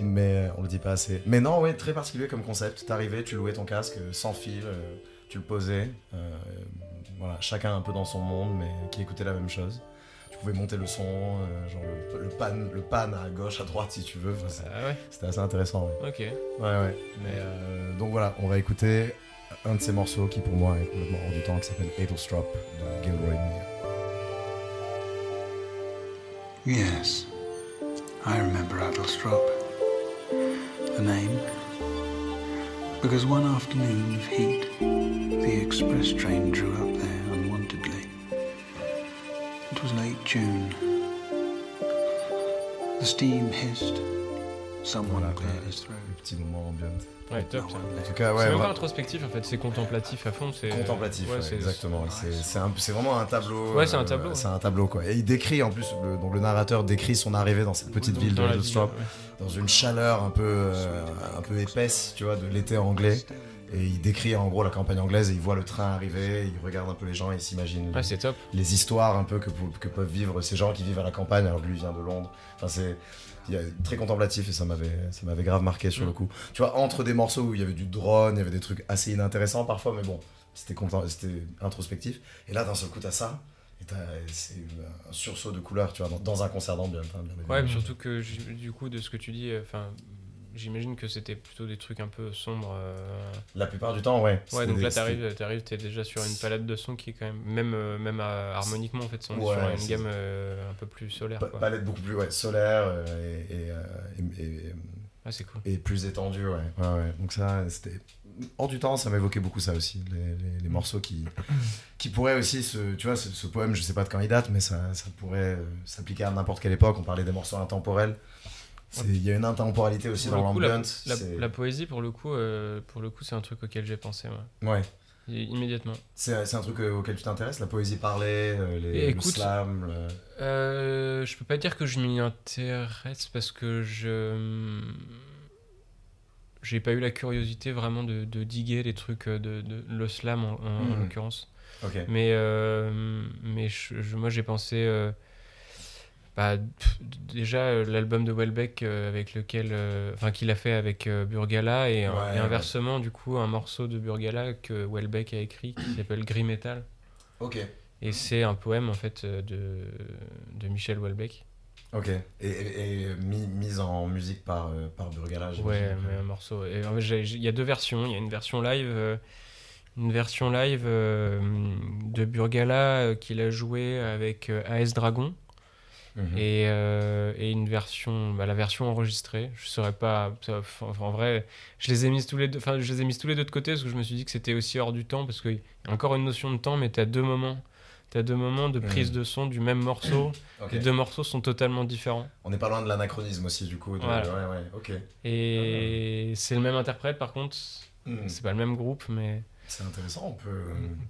Mais euh, on le dit pas assez. Mais non, ouais, très particulier comme concept. T'arrivais, tu louais ton casque euh, sans fil, euh, tu le posais. euh, voilà, chacun un peu dans son monde, mais qui écoutait la même chose. Pouvais monter le son, euh, genre le, le pan, le pan à gauche, à droite si tu veux. Enfin, Ah ouais, C'était assez intéressant. Ouais, ok. ouais. ouais. Mais, euh, donc voilà, on va écouter un de ces morceaux qui pour moi est complètement hors du temps, qui s'appelle Adelstrop de Gilroy Mere. Yes, I remember Adelstrop. The name. Because one afternoon of heat, the express train drew up there. It was late June. The steam hissed, Someone Voilà, cleared his throat. Le petit moment ambiant. Ouais, top. ça. En tout cas, c'est ouais, même vra- pas introspectif en fait, c'est contemplatif à fond. c'est contemplatif, ouais, ouais, c'est- exactement. C'est- C'est c'est vraiment un tableau. Ouais, c'est un euh, tableau, C'est un tableau, quoi. Et il décrit, en plus, le, donc le narrateur décrit son arrivée dans cette petite ville de dans ouais. dans une chaleur un peu, euh, un peu épaisse, tu vois, de l'été anglais. Et il décrit en gros la campagne anglaise et il voit le train arriver, il regarde un peu les gens et il s'imagine Ouais, c'est top. les histoires un peu que, peuvent vivre ces gens qui vivent à la campagne alors que lui vient de Londres. Enfin, c'est très contemplatif et ça m'avait ça m'avait grave marqué sur Mm. le coup. Tu vois, entre des morceaux où il y avait du drone, il y avait des trucs assez inintéressants parfois, mais bon, c'était c'était introspectif. Et là, d'un seul coup, t'as ça. Et c'est un sursaut de couleurs, tu vois, dans, dans un concert d'ambiance. hein. Ouais, mais surtout que du coup, de ce que tu dis, euh, enfin, j'imagine que c'était plutôt des trucs un peu sombres. euh. La plupart du temps, ouais. Ouais, donc des- là, t'arrives, t'arrives, t'es déjà sur une palette de sons qui est quand même, même, euh, même euh, harmoniquement en fait, on est sur une gamme euh, un peu plus solaire. pa- Quoi. palette beaucoup plus ouais, solaire et, et, et- et- Ah, c'est cool. et plus étendue, ouais. ouais, ouais. Donc ça, c'était hors du temps, ça m'évoquait beaucoup ça aussi, les, les- les morceaux qui, qui pourraient aussi, se, tu vois, ce, ce poème, je sais pas de quand il date, mais ça, ça pourrait euh, s'appliquer à n'importe quelle époque. On parlait des morceaux intemporels. Il y a une intemporalité aussi Pour dans la, l'ambiance. la- poésie, pour le coup, euh, pour le coup, c'est un truc auquel j'ai pensé, ouais. Ouais. Et immédiatement. C'est un truc euh, auquel tu t'intéresses, la poésie parlée, euh, les, Et le écoute, slam. le- Euh, je peux pas dire que je m'y intéresse parce que je j'ai pas eu la curiosité vraiment de, de diguer les trucs de, de le slam en, en- en Mhm. l'occurrence. Ok. Mais euh, mais je- je- moi j'ai pensé bah, pff, déjà euh, l'album de Welbeck euh, avec lequel euh, enfin qu'il a fait avec Burgala et, Ouais, et inversement du coup un morceau de Burgala que Welbeck a écrit qui (coughs) s'appelle Gris Metal. Ok. Et c'est un poème en fait de, de Michel Houellebecq. Ok. Et, et, et mis, mise en musique par, euh, par Burgala. Ouais, mais un morceau. En fait, il y a deux versions. Il y a une version live, euh, une version live euh, de Burgala qu'il a joué avec AS Dragon Mhm. et, euh, et une version, bah, la version enregistrée. Je saurais pas. ça- enfin, en vrai, je les ai mises tous les deux. Enfin, je les ai mises tous les deux de côté parce que je me suis dit que c'était aussi hors du temps parce qu'il y a encore une notion de temps, mais tu as deux moments. T'as deux moments de prise Mhm. de son du même morceau. Les deux morceaux sont totalement différents. On n'est pas loin de l'anachronisme aussi, du coup. de- Voilà. Ouais, ouais, ok. Et c'est le même interprète, par contre, Mhm. c'est pas le même groupe, mais C'est intéressant, on peut,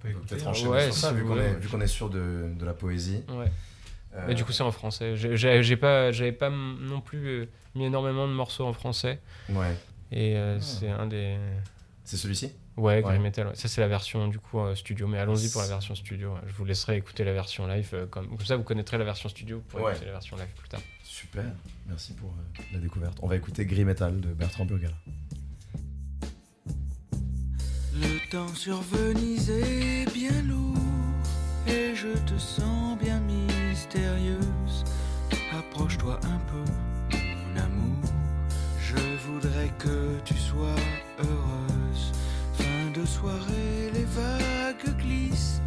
peut peut-être hein. enchaîner Ouais, sur ça, vu qu'on est, vu qu'on est sûr de, de la poésie. ouais. Euh, Mais du coup, c'est en français. J'ai- pas, j'avais pas non plus euh, mis énormément de morceaux en français, Ouais. et euh, c'est un des. C'est celui-ci? Ouais, Grey Ouais. Metal. ouais. Ça, c'est la version du coup euh, studio. Mais allons-y pour la version studio. ouais. Je vous laisserai écouter la version live. euh, comme, comme ça, vous connaîtrez la version studio. Vous pourrez Ouais. écouter la version live plus tard. Super, merci pour euh, la découverte. On va écouter Gris Metal de Bertrand Burgala. Le temps sur Venise est bien lourd et je te sens bien mystérieuse. Approche-toi un peu, mon amour. Je voudrais que tu sois heureuse. Fin de soirée, les vagues glissent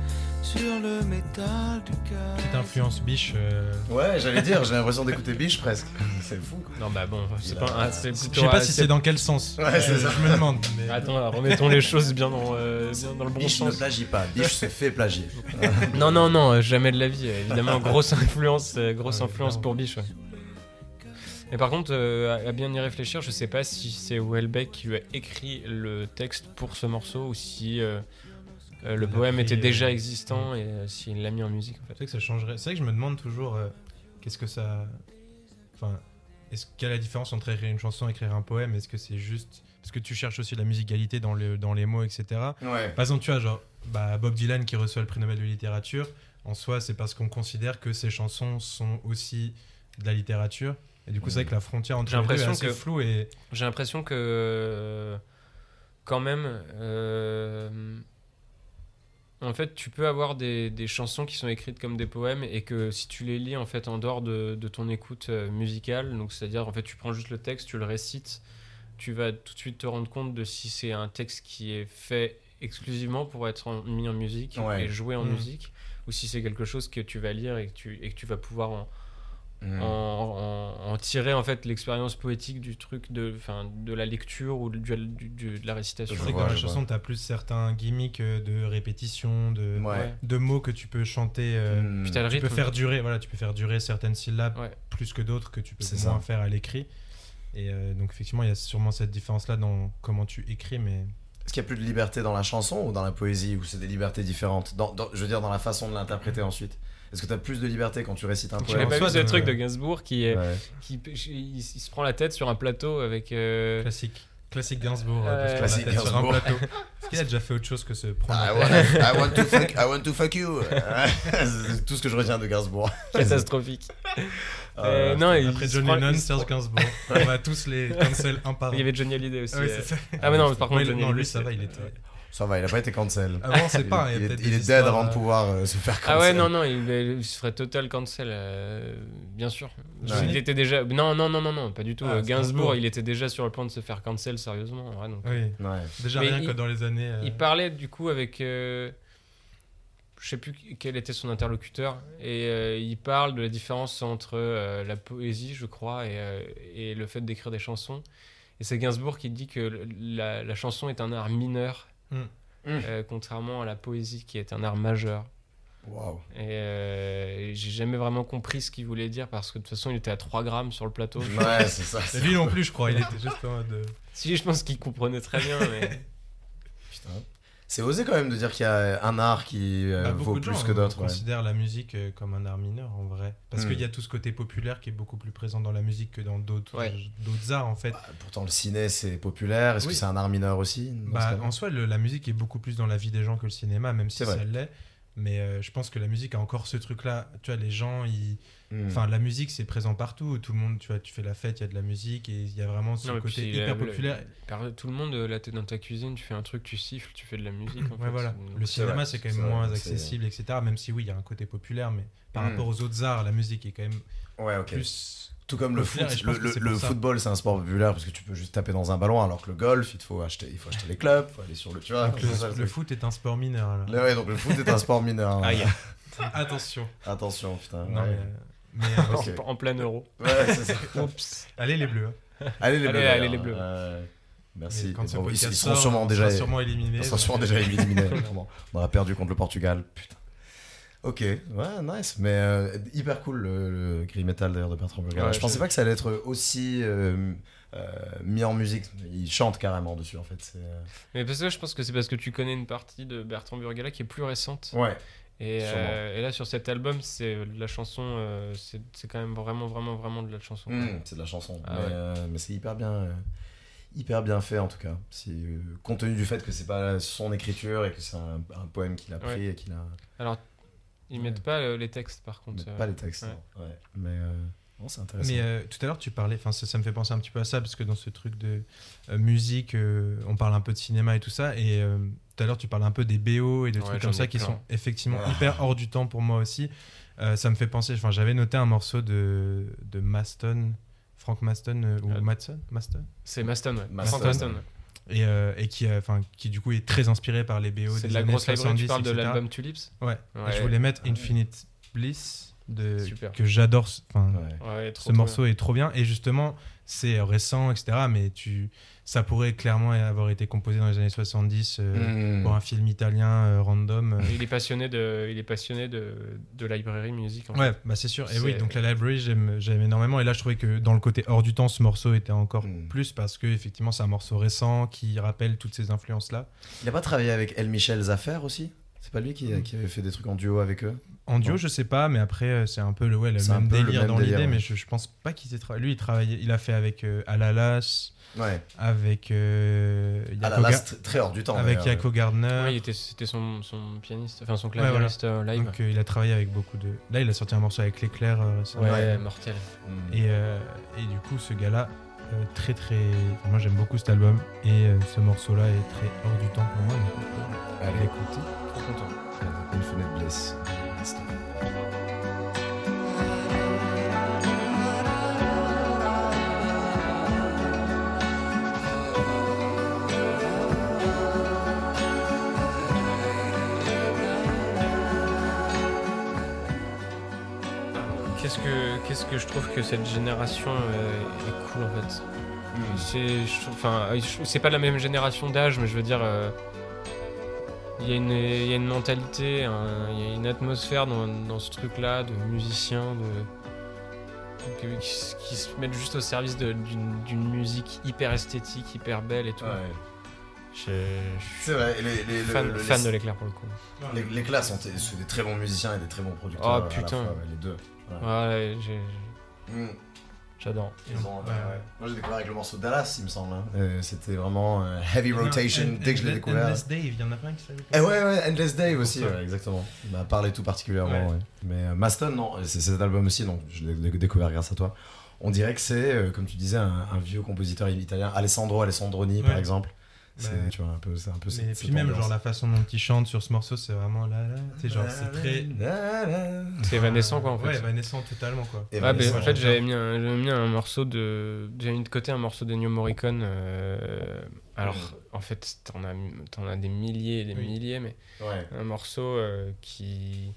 sur le métal du cœur. Petite influence biche. euh, Ouais, j'allais dire, j'ai l'impression d'écouter Biche presque. C'est fou. quoi. Non, bah bon, c'est Il pas. a- un- c'est Je plutôt sais pas un- si c'est dans quel sens. Ouais, c'est Euh, ça. Je me demande. mais- Attends, remettons les choses bien dans, euh, bien dans le bon Biche ne sens. plagie pas, Biche se fait plagier. (laughs) Non, non, non, euh, jamais de la vie. euh, Évidemment, grosse influence, euh, grosse Ouais, influence clairement. pour Biche. ouais. Mais par contre, euh, à à bien y réfléchir, je sais pas si c'est Welbeck qui lui a écrit le texte pour ce morceau ou si euh, le Il a poème était euh, déjà existant et euh, s'il l'a mis en musique. En fait. C'est vrai que ça changerait. C'est vrai que je me demande toujours euh, qu'est-ce que ça. Enfin, est-ce quelle est la différence entre écrire une chanson et écrire un poème? Est-ce que c'est juste parce que tu cherches aussi la musicalité dans, le, dans les mots, etc. Ouais. Par exemple, tu vois, genre bah, Bob Dylan qui reçoit le prix Nobel de littérature, en soi, c'est parce qu'on considère que ses chansons sont aussi de la littérature. Et du coup, c'est vrai que la frontière entre les deux est assez que- floue et J'ai l'impression que euh, quand même, euh, en fait, tu peux avoir des, des chansons qui sont écrites comme des poèmes et que si tu les lis en fait en dehors de, de ton écoute euh, musicale, donc c'est-à-dire en fait tu prends juste le texte, tu le récites, tu vas tout de suite te rendre compte de si c'est un texte qui est fait exclusivement pour être en- mis en musique Ouais. et joué en Mhm. musique, ou si c'est quelque chose que tu vas lire et que tu, et que tu vas pouvoir en, Mm. en, en- en tirer en fait l'expérience poétique du truc de, enfin, de la lecture ou du, du- du- de la récitation. c'est que dans la chanson, tu as plus certains gimmicks euh, de répétition, de, Ouais. de mots que tu peux chanter. euh, Mm. Puis t'as le Tu peux faire durer, voilà, tu peux faire durer certaines syllabes Ouais. plus que d'autres que tu peux moins ça. faire à l'écrit. Et euh, donc, effectivement, il y a sûrement cette différence-là dans comment tu écris, mais Est-ce qu'il y a plus de liberté dans la chanson ou dans la poésie, ou c'est des libertés différentes? Dans, dans- Je veux dire, dans la façon de l'interpréter ensuite. Est-ce que tu as plus de liberté quand tu récites un poème en pas vu ce de- truc de Gainsbourg qui, est- Ouais. qui il, il se prend la tête sur un plateau avec. euh, classique. Classique Gainsbourg, Euh, euh, Classique sur un Gainsbourg. plateau. (laughs) Est-ce qu'il a déjà fait autre chose que se prendre I la want, tête I want to fuck, I want to fuck you. (laughs) c'est tout ce que je retiens de Gainsbourg. (laughs) catastrophique. Ah, Euh, non, il Après se John Lennon, Serge Gainsbourg. On va tous les cancel un par un. Il y avait Johnny Hallyday aussi. Ouais, euh. c'est ça. Ah, mais non, par contre, non, lui, Hallyday, ça va, il était. Ça va, il a pas été cancel. Avant, c'est pas. il, est- il dead avant de euh, pouvoir euh, se faire cancel. Ah ouais, non, non, il, il se ferait total cancel, euh, bien sûr. Ouais. Il était déjà. Non, non, non, non, non, pas du tout. Ah, Gainsbourg, il était déjà sur le point de se faire cancel sérieusement. ouais, donc. Oui, Ouais. déjà Mais rien il- que dans les années. euh, Il parlait du coup avec. euh, je sais plus quel était son interlocuteur. Et euh, il parle de la différence entre euh, la poésie, je crois, et, euh, et le fait d'écrire des chansons. Et c'est Gainsbourg qui dit que la chanson est un art mineur, Mm. euh, contrairement à la poésie qui est un art majeur. Waouh. Et euh, j'ai jamais vraiment compris ce qu'il voulait dire parce que de toute façon il était à 3 grammes sur le plateau. Ouais, c'est ça. Lui non plus, je crois. Il était juste en mode. euh, (laughs) si je pense qu'il comprenait très bien, mais (laughs) Putain. C'est osé quand même de dire qu'il y a un art qui euh, bah, vaut plus gens que d'autres. ouais. considèrent la musique euh, comme un art mineur en vrai. Parce Mm. qu'il y a tout ce côté populaire qui est beaucoup plus présent dans la musique que dans d'autres Ouais. arts en fait. Bah, pourtant, le ciné, c'est populaire. Est-ce Oui. que c'est un art mineur aussi Bah, en soi, le- la musique est beaucoup plus dans la vie des gens que le cinéma, même si ça l'est. Mais euh, je pense que la musique a encore ce truc-là. Tu vois, les gens, ils... Hmm. enfin, la musique, c'est présent partout. Tout le monde, tu vois, tu fais la fête, il y a de la musique et il y a vraiment ce Non, côté puis, hyper euh, populaire. tout le monde euh, là t'es dans ta cuisine, tu fais un truc, tu siffles, tu fais de la musique. En Ouais, fait. voilà. Donc, Le cinéma, c'est quand même vrai, moins accessible, etc. Même si, oui, il y a un côté populaire, mais par Mm. rapport aux autres arts, la musique est quand même Ouais, plus. Tout comme le foot. Le, football, c'est un sport populaire parce que tu peux juste taper dans un ballon, alors que le golf, il faut acheter, il faut acheter les clubs, il faut aller sur le. Tu vois, Donc, c'est ça, le, foot est un sport mineur. alors. Là, ouais, donc le foot est un sport mineur. hein. (laughs) Attention. Attention, putain. Non, ouais. mais, mais, euh, (laughs) en, en plein euro. Ouais, c'est ça. (laughs) Oups. allez les bleus. hein. (laughs) Allez les bleus. allez, les bleus. Ouais. Merci. Quand bon, ils, seront sûrement on déjà, sûrement éliminés. ils seront sûrement euh, déjà éliminés. On aura perdu contre le Portugal. Putain. Ok, ouais, nice. Mais euh, hyper cool le, le Gris Metal d'ailleurs de Bertrand Burger. Ouais, je pensais pas que ça allait être aussi euh, euh, mis en musique. Il chante carrément dessus en fait. euh, Mais parce que je pense que c'est parce que tu connais une partie de Bertrand Burgala qui est plus récente. Ouais. Et, euh, et là sur cet album, c'est la chanson, euh, c'est quand même vraiment, vraiment, vraiment de la chanson. Mm, c'est de la chanson. Ah mais ouais. euh, mais c'est hyper bien. hyper bien fait en tout cas. Compte tenu du fait que c'est pas son écriture et que c'est un, un poème qu'il a pris Ouais. et qu'il a. Alors, ils mettent pas les textes par contre. pas les textes. ouais. non. Ouais. Mais non, c'est intéressant. Mais euh, tout à l'heure, tu parlais, enfin, ça, ça me fait penser un petit peu à ça, parce que dans ce truc de euh, musique, euh, on parle un peu de cinéma et tout ça, et euh, tout à l'heure, tu parlais un peu des BO et de Ouais, trucs comme ça qui plein. sont effectivement Ah. hyper hors du temps pour moi aussi. Euh, ça me fait penser, enfin, j'avais noté un morceau de, de Maston, Frank Maston, euh, ou Ah. Maston, Maston? C'est Maston, ouais. Maston. Frank Maston. et, euh, et qui, euh, enfin, qui du coup est très inspiré par les BO C'est des de la années grosse librairie, 70, tu parles de etc.. l'album Tulips? Ouais. Ouais. Et je voulais mettre Infinite Bliss de, Super. que j'adore. Enfin, Ouais. Ouais, trop, ce trop morceau est trop bien et justement c'est récent etc mais tu ça pourrait clairement avoir été composé dans les années 70 euh, Mm. pour un film italien euh, random euh. Il est passionné de, il est passionné de, de librairie musique. En ouais fait. bah c'est sûr et oui donc la library j'aime j'aime énormément et là je trouvais que dans le côté hors du temps ce morceau était encore Mm. plus parce que effectivement c'est un morceau récent qui rappelle toutes ces influences là Il a pas travaillé avec El Michel Zaffer aussi? C'est pas lui qui, Mm. qui avait fait des trucs en duo avec eux en duo Ouais. je sais pas mais après euh, c'est un peu le ouais le même le délire même dans l'idée ouais. mais je, je pense pas qu'il ait travaillé lui il travaillait il a fait avec euh, Alalas Ouais. avec euh, Ga- tr- très hors du temps. avec. Yako Gardner Ouais, il était, c'était son, son pianiste, enfin son Ouais, voilà. clavieriste live. Donc euh, il a travaillé avec beaucoup de. Là, il a sorti un morceau avec l'éclair euh, récemment. ouais, mortel. Mm. Et, euh, et du coup, ce gars-là, euh, très très. enfin, moi, j'aime beaucoup cet album et euh, ce morceau-là est très hors du temps pour moi. Donc, on peut Allez, l'écouter. Trop content. Infinite Bliss. Qu'est-ce que, qu'est-ce que je trouve que cette génération euh, est cool en fait. C'est, je trouve- enfin, euh, c'est pas la même génération d'âge, mais je veux dire, euh, il y, a une- il y a une mentalité, il y a une atmosphère dans, dans ce truc-là de musiciens, de, qui, qui se mettent juste au service d'une musique hyper esthétique, hyper belle et tout. Ouais. C'est vrai, les, les, le- fan, le- fan les- de l'éclair pour le coup. classes sont sont des très bons musiciens et des très bons producteurs. Oh, à la putain. fois, les deux. Ouais, j'ai- Mm. j'adore. Ils ont, Ouais, ouais. Moi j'ai découvert avec le morceau Dallas, il me semble. hein. Euh, C'était vraiment euh, heavy rotation dès que je l'ai Endless- découvert. Endless Dave, il y en a plein qui savent. Et ouais, ouais, Endless Day aussi, ouais, exactement. Il m'a parlé tout particulièrement, Ouais. ouais. Mais euh, Maston, non, c'est cet album aussi, donc je l'ai dé- découvert grâce à toi. On dirait que c'est, euh, comme tu disais, un, un vieux compositeur italien, Alessandro Alessandroni par Ouais. exemple. C'est, Bah, tu vois, un peu, c'est un peu Mais cette- puis cette même ambiance. genre la façon dont il chante sur ce morceau, c'est vraiment là là. C'est genre c'est très C'est évanescent quoi en fait. Ouais, Evanescent totalement quoi. Et Ah, mais Vanessa, en fait, ouais. j'avais mis, un, j'avais mis un morceau de. J'avais mis de côté un morceau d'Ennio Morricone. euh, alors, en fait, t'en as, t'en as des milliers et des Oui. milliers, mais Ouais. un morceau euh, qui.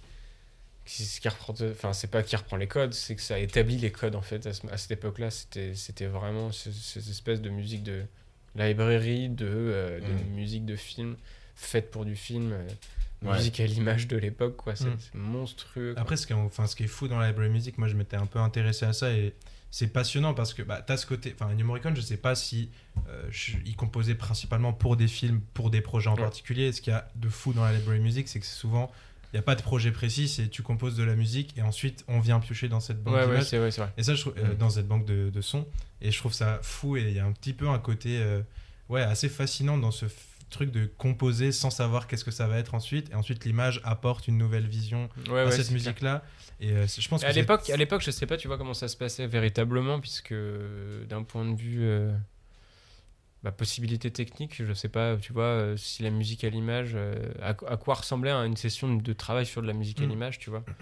qui, qui reprend. Enfin, c'est pas qui reprend les codes, c'est que ça établit les codes en fait. À, ce- à cette époque-là, c'était, c'était vraiment ce- cette espèce de musique de librairie, de, euh, de Mm. musique de film, faite pour du film. euh, Ouais. Musique à l'image de l'époque, quoi. C'est, Mm. monstrueux. quoi. Après, ce qui, est, enfin, ce qui est fou dans la library music, moi je m'étais un peu intéressé à ça et c'est passionnant parce que bah, t'as ce côté. Enfin, Ennio Morricone, je sais pas si euh, je- il composait principalement pour des films, pour des projets en Ouais. particulier. Ce qu'il y a de fou dans la library music, c'est que c'est souvent il n'y a pas de projet précis, c'est tu composes de la musique et ensuite on vient piocher dans cette banque Ouais, ouais, d'images. c'est, ouais, c'est vrai. Et ça, je trouve, euh, Mm. dans cette banque de, de sons. Et je trouve ça fou. Et il y a un petit peu un côté euh, ouais, assez fascinant dans ce truc de composer sans savoir qu'est-ce que ça va être ensuite. Et ensuite, l'image apporte une nouvelle vision Ouais, à cette musique-là. Et euh, je pense À l'époque, à l'époque, je sais pas, tu vois comment ça se passait véritablement, puisque d'un point de vue euh, bah, possibilité technique, je sais pas, tu vois, euh, si la musique à l'image, euh, à, à quoi ressemblait une session de travail sur de la musique à Mm. l'image, tu vois. (clears throat)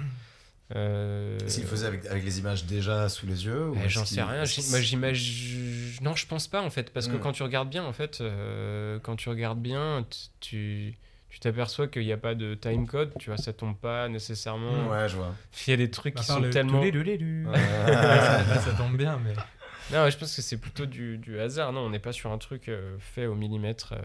Euh, Est-ce qu'il le faisait avec, avec les images déjà sous les yeux eh, J'en sais rien. Moi, j'imagine. Non, je pense pas en fait, parce que Mm. quand tu regardes bien, en fait, euh, quand tu regardes bien, tu tu t'aperçois qu'il n'y a pas de timecode, tu vois, ça tombe pas nécessairement. Ouais, je vois. Il y a des trucs à qui sont le tellement. (laughs) ça tombe bien, mais Non, ouais, je pense que c'est plutôt du, du hasard. Non, on n'est pas sur un truc euh, fait au millimètre. euh,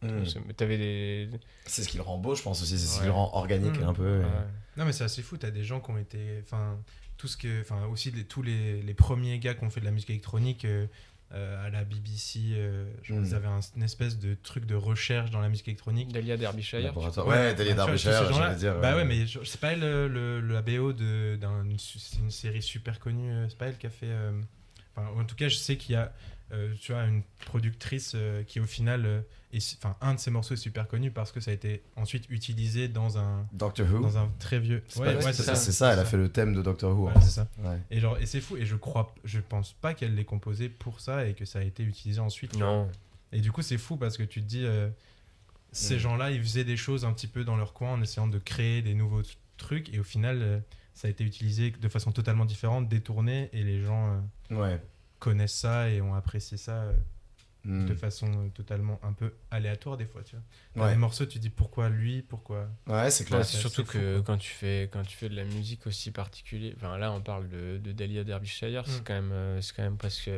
Mm. T'avais des. C'est ce qui le rend beau, je pense aussi. C'est ce qui le rend organique Mm. un peu. et- non, mais c'est assez fou. T'as des gens qui ont été, enfin, tout ce que, enfin, aussi les- tous les, les premiers gars qui ont fait de la musique électronique. euh, euh, à la BBC, euh, genre, Mm. ils avaient un- une espèce de truc de recherche dans la musique électronique. Dalia Derbyshire. Ouais, tous ces Derbyshire, j'allais dire. Bah ouais, mais c'est pas elle le, le- la BO de d'une c'est une série super connue. C'est pas elle qui a fait. euh, Enfin, en tout cas, je sais qu'il y a, euh, tu vois, une productrice euh, qui au final, euh, est- enfin, un de ses morceaux est super connu parce que ça a été ensuite utilisé dans un Doctor Who. dans un très vieux. C'est Ouais, ça. elle a fait le thème de Doctor Who. Ouais, en fait. c'est ça. Ouais. Et genre, et c'est fou. Et je crois, je pense pas qu'elle l'ait composé pour ça et que ça a été utilisé ensuite. Non. Et du coup, c'est fou parce que tu te dis, euh, ces Mm. gens-là, ils faisaient des choses un petit peu dans leur coin en essayant de créer des nouveaux trucs. Et au final, euh, ça a été utilisé de façon totalement différente, détournée. Et les gens euh, Ouais. connaissent ça et ont apprécié ça euh, Mm. de façon euh, totalement un peu aléatoire des fois. Tu vois. Ouais. des morceaux, tu dis pourquoi lui, pourquoi. Ouais, c'est clair. c'est c'est surtout fou, que quand tu fais quand tu fais de la musique aussi particulière, enfin là on parle de, de Dalia Derbyshire, c'est Mm. quand même euh, c'est quand même presque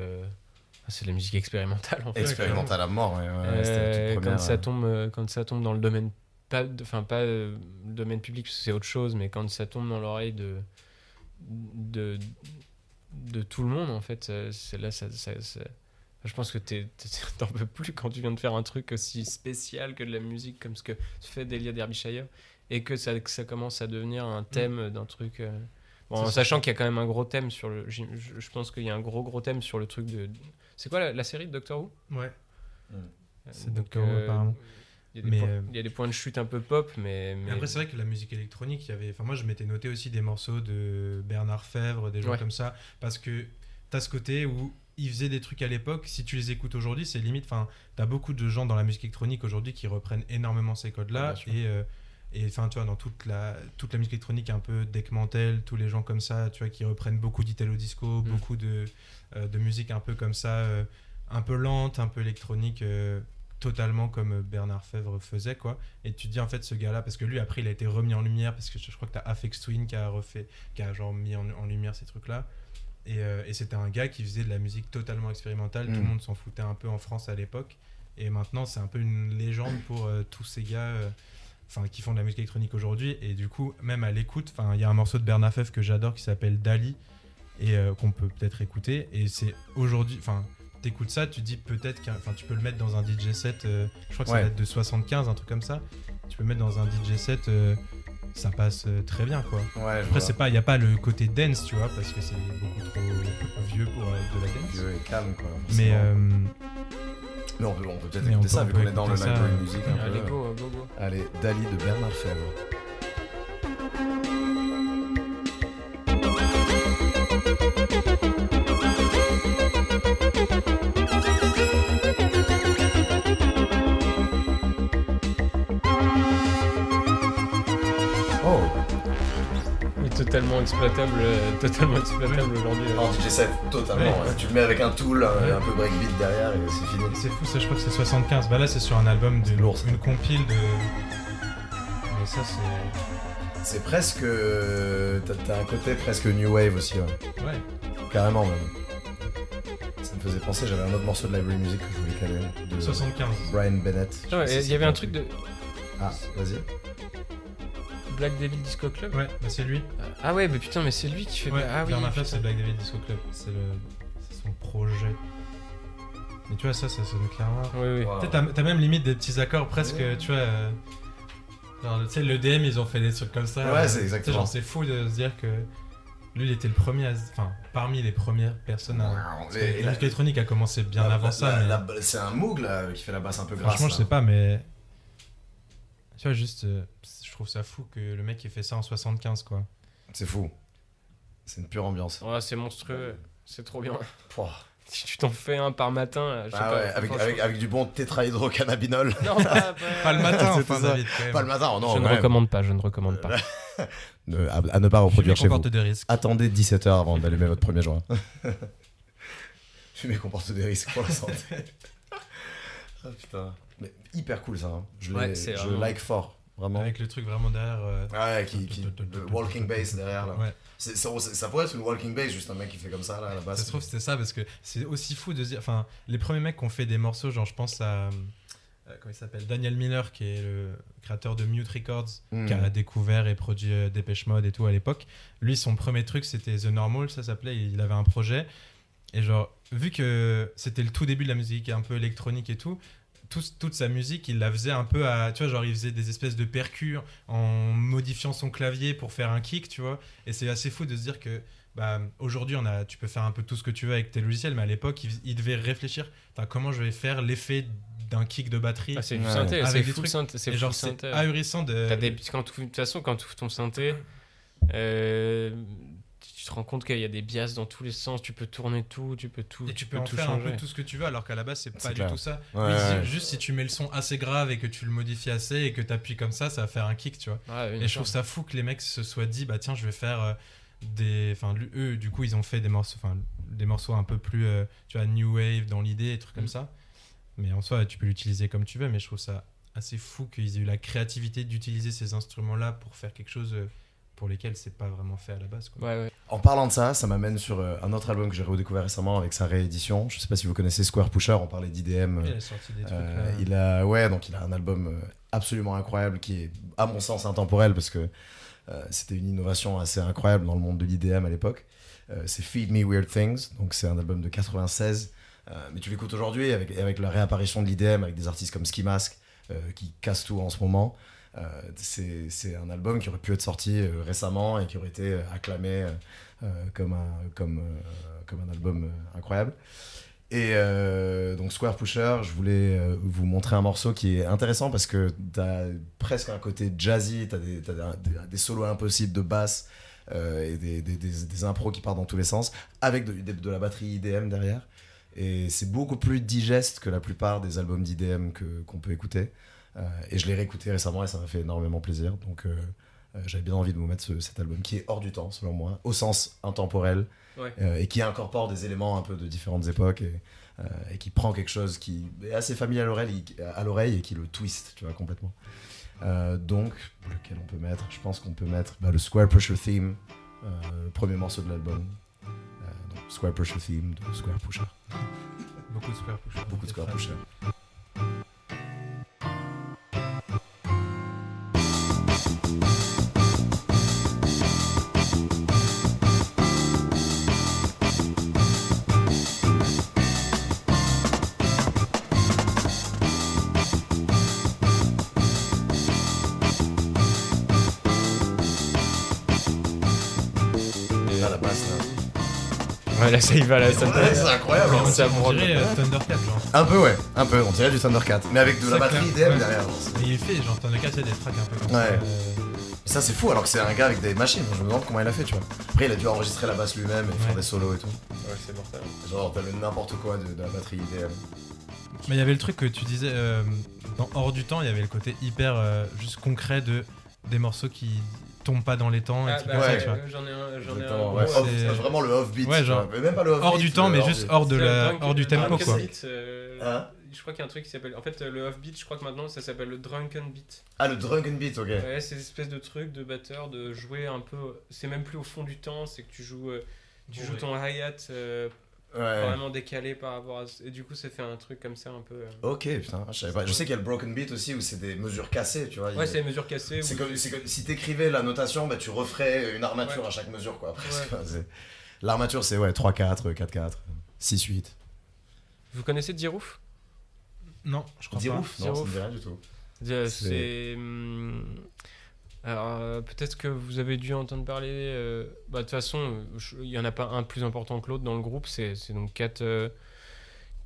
c'est de la musique expérimentale en fait. Expérimental à mort, ouais. Euh, première, quand ça tombe euh, quand ça tombe dans le domaine pas de- enfin pas euh, le domaine public parce que c'est autre chose mais quand ça tombe dans l'oreille de de de tout le monde en fait c'est là ça, ça- ça- je pense que (laughs) t'en peux plus quand tu viens de faire un truc aussi spécial que de la musique comme ce que fait Delia Derbyshire et que ça, que ça commence à devenir un thème d'un truc euh, bon, en sachant qu'il y a quand même un gros thème sur le je, je pense qu'il y a un gros gros thème sur le truc de c'est quoi la, la série de Doctor Who? Ouais. euh, C'est Doctor Who, euh, apparemment. Il y, a des Mais, points, euh, il y a des points de chute un peu pop, mais. Mais mais- après, c'est vrai que la musique électronique, il y avait. Enfin, moi, je m'étais noté aussi des morceaux de Bernard Fèvre, des gens Ouais. comme ça, parce que t'as ce côté où ils faisaient des trucs à l'époque. Si tu les écoutes aujourd'hui, c'est limite. Enfin, t'as beaucoup de gens dans la musique électronique aujourd'hui qui reprennent énormément ces codes-là. et euh, et enfin, tu vois, dans toute la toute la musique électronique, un peu Deck Mantel, tous les gens comme ça, tu vois, qui reprennent beaucoup d'italo disco, Mm. beaucoup de euh, de musique un peu comme ça, euh, un peu lente, un peu électronique. Euh, totalement comme Bernard Fèvre faisait quoi. Et tu te dis en fait ce gars là parce que lui après il a été remis en lumière parce que je, je crois que t'as Afex Twin qui a refait qui a genre mis en, en lumière ces trucs là et, euh, et c'était un gars qui faisait de la musique totalement expérimentale. Tout Mm. le monde s'en foutait un peu en France à l'époque. Et maintenant c'est un peu une légende pour euh, tous ces gars euh, enfin qui font de la musique électronique aujourd'hui. Et du coup même à l'écoute il y a un morceau de Bernard Fèvre que j'adore qui s'appelle Dali et euh, qu'on peut peut-être écouter. Et c'est aujourd'hui, enfin, t'écoutes ça, tu dis peut-être qu'un, enfin, tu peux le mettre dans un DJ set. euh, je crois que Ouais. ça va être de 75, un truc comme ça. Tu peux le mettre dans un DJ set, euh, ça passe euh, très bien, quoi. Ouais, Après, c'est pas, il y a pas le côté dance, tu vois, parce que c'est beaucoup trop vieux pour euh, de la dance. vieux et calme, quoi. Mais forcément. euh, Mais on peut, on peut peut-être on écouter peut- ça on vu qu'on est dans le library music un Allez, peu. go, go, go. Allez, Dali de Bernard Fèvre. Totalement exploitable, euh, totalement exploitable aujourd'hui. euh. en DJ set, totalement. Ouais. ouais. Tu le mets avec un tool, un, Ouais. un peu breakbeat derrière et c'est fini. c'est fou, ça, je crois que c'est 75. Bah là, c'est sur un album de lourd, ça. une compile de. Mais ça, c'est. C'est presque. T'as t'as un côté presque new wave aussi, ouais. Ouais. carrément même. Ça me faisait penser, j'avais un autre morceau de library music que je voulais caler. De 75. Brian Bennett. Je sais Ouais, pas si Il y c'est avait un truc de Ah, vas-y. Black Devil Disco Club. Ouais, bah c'est lui. Ah ouais, mais putain, mais c'est lui qui fait. Ouais, ah oui. C'est Black David Disco Club. C'est le... son projet. Mais tu vois, ça, ça sonne clairement. Oui, oui. Wow. T'as même limite des petits accords presque, Ouais. tu vois. euh, Genre, tu sais, le DM, ils ont fait des trucs comme ça. Ouais, euh, c'est exactement. genre, c'est fou de se dire que lui, il était le premier à. Enfin, parmi les premières personnes à. Et La la- musique électronique a commencé bien la- avant la- ça. la- mais la- C'est un Moog là qui fait la basse un peu grasse. Franchement, je sais pas, mais. Tu vois, juste. euh, trouve ça fou que le mec ait fait ça en 75, quoi. C'est fou. C'est une pure ambiance. Ouais, c'est monstrueux. C'est trop bien. Pouah. (laughs) Si tu t'en fais un par matin, je sais Ah pas. ouais, avec, franchement, avec, avec du bon tétrahydrocannabinol. Non, (laughs) pas, Pas le matin, C'est enfin, ça. David. Pas le matin, oh non. je ne recommande pas, je ne recommande pas. (laughs) Ne- à, à ne pas reproduire chez vous. des risques. Attendez 17h avant d'allumer votre premier joint. Fumer comporte des risques pour la santé. ah putain. Mais hyper cool ça. hein. Je, Ouais, je vraiment- like fort. Vraiment. Avec le truc vraiment derrière. euh, Ouais, qui, qui, le walking bass derrière là. Ouais. C'est- ça, ça pourrait être une walking bass, juste un mec qui fait comme ça là à la Ça base. se trouve, c'était ça parce que c'est aussi fou de se dire. Enfin, les premiers mecs qui ont fait des morceaux, genre, je pense à. euh, comment il s'appelle Daniel Miller, qui est le créateur de Mute Records, Hmm. qui a découvert et produit euh, Dépêche Mode et tout à l'époque. Lui, son premier truc, c'était The Normal, ça s'appelait. Il avait un projet. Et genre, vu que c'était le tout début de la musique un peu électronique et tout, tout- toute sa musique, il la faisait un peu à. Tu vois, genre, il faisait des espèces de percus en modifiant son clavier pour faire un kick, tu vois. Et c'est assez fou de se dire que. Bah, aujourd'hui, on a, tu peux faire un peu tout ce que tu veux avec tes logiciels, mais à l'époque, il, il devait réfléchir comment je vais faire l'effet d'un kick de batterie. Ah, c'est du synthé, Avec c'est synthé. C'est genre, c'est synthé. ahurissant de. T'as des- quand tu- De toute façon, quand tu ouvres ton synthé, euh, tu te rends compte qu'il y a des biases dans tous les sens. Tu peux tourner tout, tu peux tout, Et tu peux en tout faire un changer. peu tout ce que tu veux, alors qu'à la base, c'est pas du tout ça. Ouais, Oui, ouais. c'est juste si tu mets le son assez grave et que tu le modifies assez et que tu appuies comme ça, ça va faire un kick, tu vois. Ouais, Et je trouve ça fou que les mecs se soient dit, bah tiens, je vais faire euh, des. Enfin, eux, du coup, ils ont fait des morceaux, enfin, des morceaux un peu plus, euh, tu vois, new wave dans l'idée, et trucs comme Mm. ça. Mais en soi, tu peux l'utiliser comme tu veux, mais je trouve ça assez fou qu'ils aient eu la créativité d'utiliser ces instruments-là pour faire quelque chose euh, pour lesquels c'est pas vraiment fait à la base, quoi. Ouais, ouais. En parlant de ça, ça m'amène sur euh, un autre album que j'ai redécouvert récemment avec sa réédition. Je sais pas si vous connaissez Square Pusher, on parlait d'IDM. Il a sorti des trucs. Euh, là. il a ouais donc il a un album euh, absolument incroyable qui est à mon sens intemporel parce que euh, c'était une innovation assez incroyable dans le monde de l'IDM à l'époque. Euh, c'est Feed Me Weird Things donc c'est un album de 96 euh, mais tu l'écoutes aujourd'hui avec avec la réapparition de l'IDM avec des artistes comme Ski Mask euh, qui cassent tout en ce moment. Euh, c'est un album qui aurait pu être sorti euh, récemment et qui aurait été euh, acclamé comme un comme comme un album incroyable. Et donc Square Pusher, je voulais vous montrer un morceau qui est intéressant parce que t'as presque un côté jazzy, t'as des, t'as des, des solos impossibles de basse et des, des, des, des impros qui partent dans tous les sens, avec de, de- de la batterie IDM derrière. Et c'est beaucoup plus digeste que la plupart des albums d'IDM qu'on peut écouter. Euh, et je l'ai réécouté récemment et ça m'a fait énormément plaisir. Donc euh, euh, j'avais bien envie de vous mettre ce- cet album qui est hors du temps selon moi, au sens intemporel, Ouais. euh, et qui incorpore des éléments un peu de différentes époques et, euh, et qui prend quelque chose qui est assez familier à l'oreille, et qui le twist, tu vois, complètement. Euh, donc, lequel on peut mettre? Je pense qu'on peut mettre bah, le Square Pusher Theme, euh, le premier morceau de l'album. Euh, donc, Square Pusher Theme de Square Pusher. Beaucoup de Square Pusher. Beaucoup de Square Pusher. Ça y va, là, ça Ouais, c'est incroyable. hein. Ça On dirait euh, Thundercat, genre. Un peu, ouais, un peu. On dirait du Thundercat, mais avec de la Ça batterie claque, IDM ouais. derrière. Mais il est fait, genre Thundercat, il y a des tracks un peu comme Ouais. ça. euh, Ça, c'est fou, alors que c'est un gars avec des machines. Je me demande comment il a fait, tu vois. Après, il a dû enregistrer la basse lui-même et faire Ouais. des solos et tout. Ouais, c'est mortel. Genre, t'avais n'importe quoi de, de la batterie IDM. Mais il y avait le truc que tu disais euh, dans Hors du temps, il y avait le côté hyper euh, juste concret de des morceaux qui pas dans les temps et Ah, bah, ouais. tu vois. j'en ai un, j'en ai un. Ouais. euh, Off- vraiment le off-beat. Ouais, genre, même pas le off-beat. Hors du temps, mais hors juste hors de la, hors du un tempo drunken quoi. beat, euh, Hein je crois qu'il y a un truc qui s'appelle. En fait, le off-beat, je crois que maintenant ça s'appelle le drunken beat. Ah, le drunken beat, ok. Ouais, c'est une espèce de truc de batteur de jouer un peu. C'est même plus au fond du temps, c'est que tu joues, euh, tu Bon, joues ouais. ton hi-hat euh, Ouais. vraiment décalé par rapport à. Et du coup, ça fait un truc comme ça un peu. euh. Ok, putain, je savais pas. Je sais qu'il y a le broken beat aussi où c'est des mesures cassées, tu vois. Ouais, c'est les mesures cassées. C'est comme, si t'écrivais la notation, bah, tu referais une armature Ouais. à chaque mesure, quoi. Ouais. (laughs) L'armature, c'est ouais, 3-4, 4-4, 6-8. Vous connaissez Dirouf Non, je crois pas. Dirouf Non, ça Dirouf. me dit rien du tout. C'est- C'est. hum, Alors, euh, peut-être que vous avez dû entendre parler. euh, bah, De toute façon, euh, il n'y en a pas un plus important que l'autre dans le groupe. C'est c'est donc quatre, euh,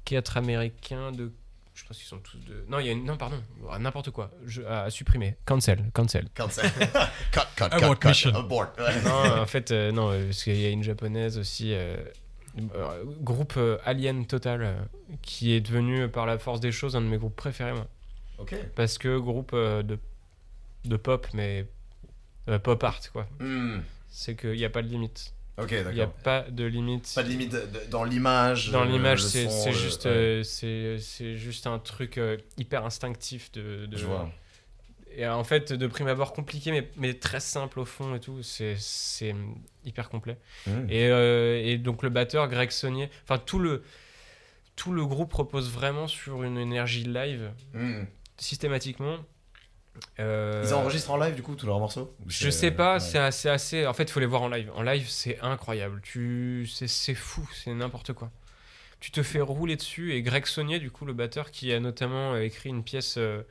quatre Américains de. Je pense qu'ils sont tous de. Non, il y a une. Non, pardon. Ah, N'importe quoi. Je... À supprimer. Cancel. Cancel. Cancel. (laughs) cut, cut, cut, Abort cut. mission. Abort. Ouais. non, en fait, euh, non, euh, parce qu'il y a une japonaise aussi. euh, euh, groupe euh, Alien Total, euh, qui est devenu euh, par la force des choses un de mes groupes préférés, moi. Ok. Parce que groupe euh, de, de pop, mais euh, pop art, quoi. Hmm. C'est qu'il n'y a pas de limite. Ok, Il n'y a d'accord. pas de limite. Pas de limite de- de- dans l'image. Dans euh, l'image, c'est le- juste, ouais. euh, c'est c'est juste un truc hyper instinctif de. de- Je vois. Et en fait, de prime abord compliqué, mais, mais très simple au fond et tout. C'est c'est hyper complet. Hmm. Et, euh, et donc le batteur Greg Saunier, enfin tout le tout le groupe repose vraiment sur une énergie live Hmm. systématiquement. Euh, Ils enregistrent en live, du coup, tous leurs morceaux Je sais pas, ouais. c'est assez, assez. En fait, il faut les voir en live. En live, c'est incroyable. Tu, c'est, c'est fou, c'est n'importe quoi. Tu te fais rouler dessus et Greg Saunier, du coup, le batteur, qui a notamment euh, écrit une pièce, euh,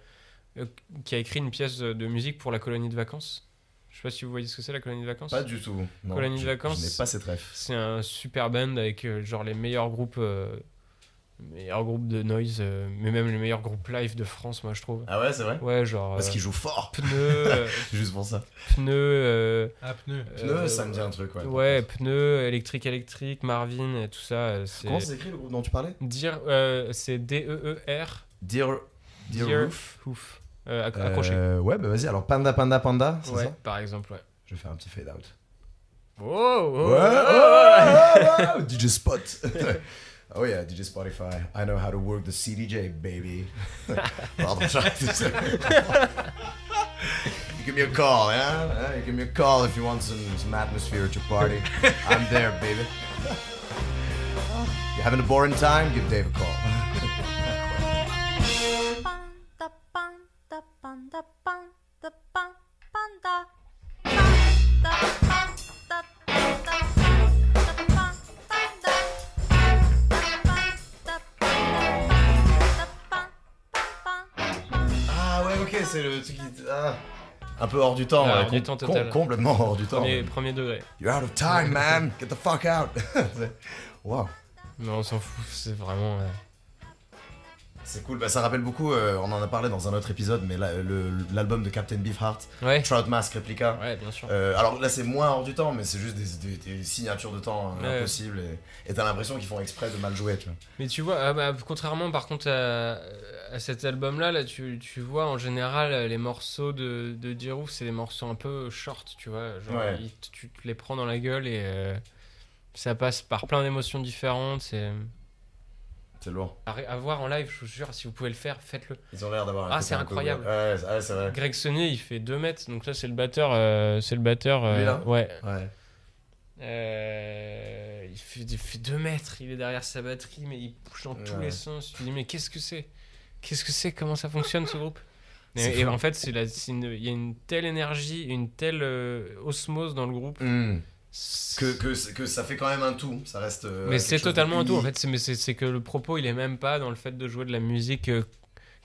euh, qui a écrit une pièce de musique pour la colonie de vacances. Je sais pas si vous voyez ce que c'est la colonie de vacances. Pas du tout. Non, Colonie de vacances. Je n'ai pas cette ref. C'est un super band avec euh, genre les meilleurs groupes, euh, meilleurs groupes de noise, euh, mais même les meilleurs groupes live de France, moi je trouve. Ah ouais, c'est vrai Ouais, genre Parce euh, qu'ils jouent fort. pneus, euh, Juste pour ça. pneus. euh, Ah, pneu. Pneu, euh, ça me dit un truc, ouais. Ouais, pneus, électrique, électrique, Marvin, et tout ça. euh, Comment c'est écrit le groupe dont tu parlais dire, euh, c'est D-E-E-R. Dear, Dear, Dear Roof. Euh, accroché. Euh, ouais, bah vas-y, alors Panda, Panda, Panda, c'est ouais, ça par exemple, ouais. Je vais faire un petit fade out. Oh, oh, Ouais, oh, ouais, DJ Spot. Oh yeah, did DJ Spotify. I know how to work the CDJ, baby. (laughs) Pardon, j'arrête. You give me a call, yeah? yeah? You give me a call if you want some, some atmosphere at your party. I'm there, baby. You having a boring time? Give Dave a call. Ok, c'est le truc qui... Ah. Un peu hors du temps. Ah, hors du com- temps total. complètement hors du temps. Premier, premier degré. You're out of time, man. Get the fuck out. (laughs) wow. Non, on s'en fout, c'est vraiment. euh, C'est cool, bah, ça rappelle beaucoup, euh, on en a parlé dans un autre épisode, mais la- le- l'album de Captain Beefheart, Ouais, Trout Mask Replica. ouais, bien sûr. Euh, alors là c'est moins hors du temps, mais c'est juste des, des- des signatures de temps euh, Ouais. impossibles et et t'as l'impression qu'ils font exprès de mal jouer, tu vois. Mais tu vois, ah bah, contrairement par contre à, à cet album-là, là, tu, tu vois en général les morceaux de, de Giroud, c'est des morceaux un peu short, tu vois. Genre, Ouais. ils- tu te les prends dans la gueule et euh, ça passe par plein d'émotions différentes. C'est C'est lourd. à, à voir en live, je vous jure, si vous pouvez le faire, faites-le. Ils ont l'air d'avoir un Ah, côté c'est incroyable. Ouais, c'est- ouais, c'est vrai. Greg Sonnet, il fait 2 mètres, donc là c'est le batteur. euh, c'est le batteur. euh, Lui, là? Ouais. Ouais. Euh, il, fait, il fait 2 mètres, il est derrière sa batterie, mais il bouge dans tous les sens. Tu te dis, mais qu'est-ce que c'est? Qu'est-ce que c'est? Comment ça fonctionne ce groupe? (laughs) Et, en fait, il y a une telle énergie, une telle euh, osmose dans le groupe. Hmm. Que, que, ça fait quand même un tout, ça reste. euh, mais c'est totalement un tout. En fait, c'est, mais c'est, c'est que le propos, il est même pas dans le fait de jouer de la musique euh,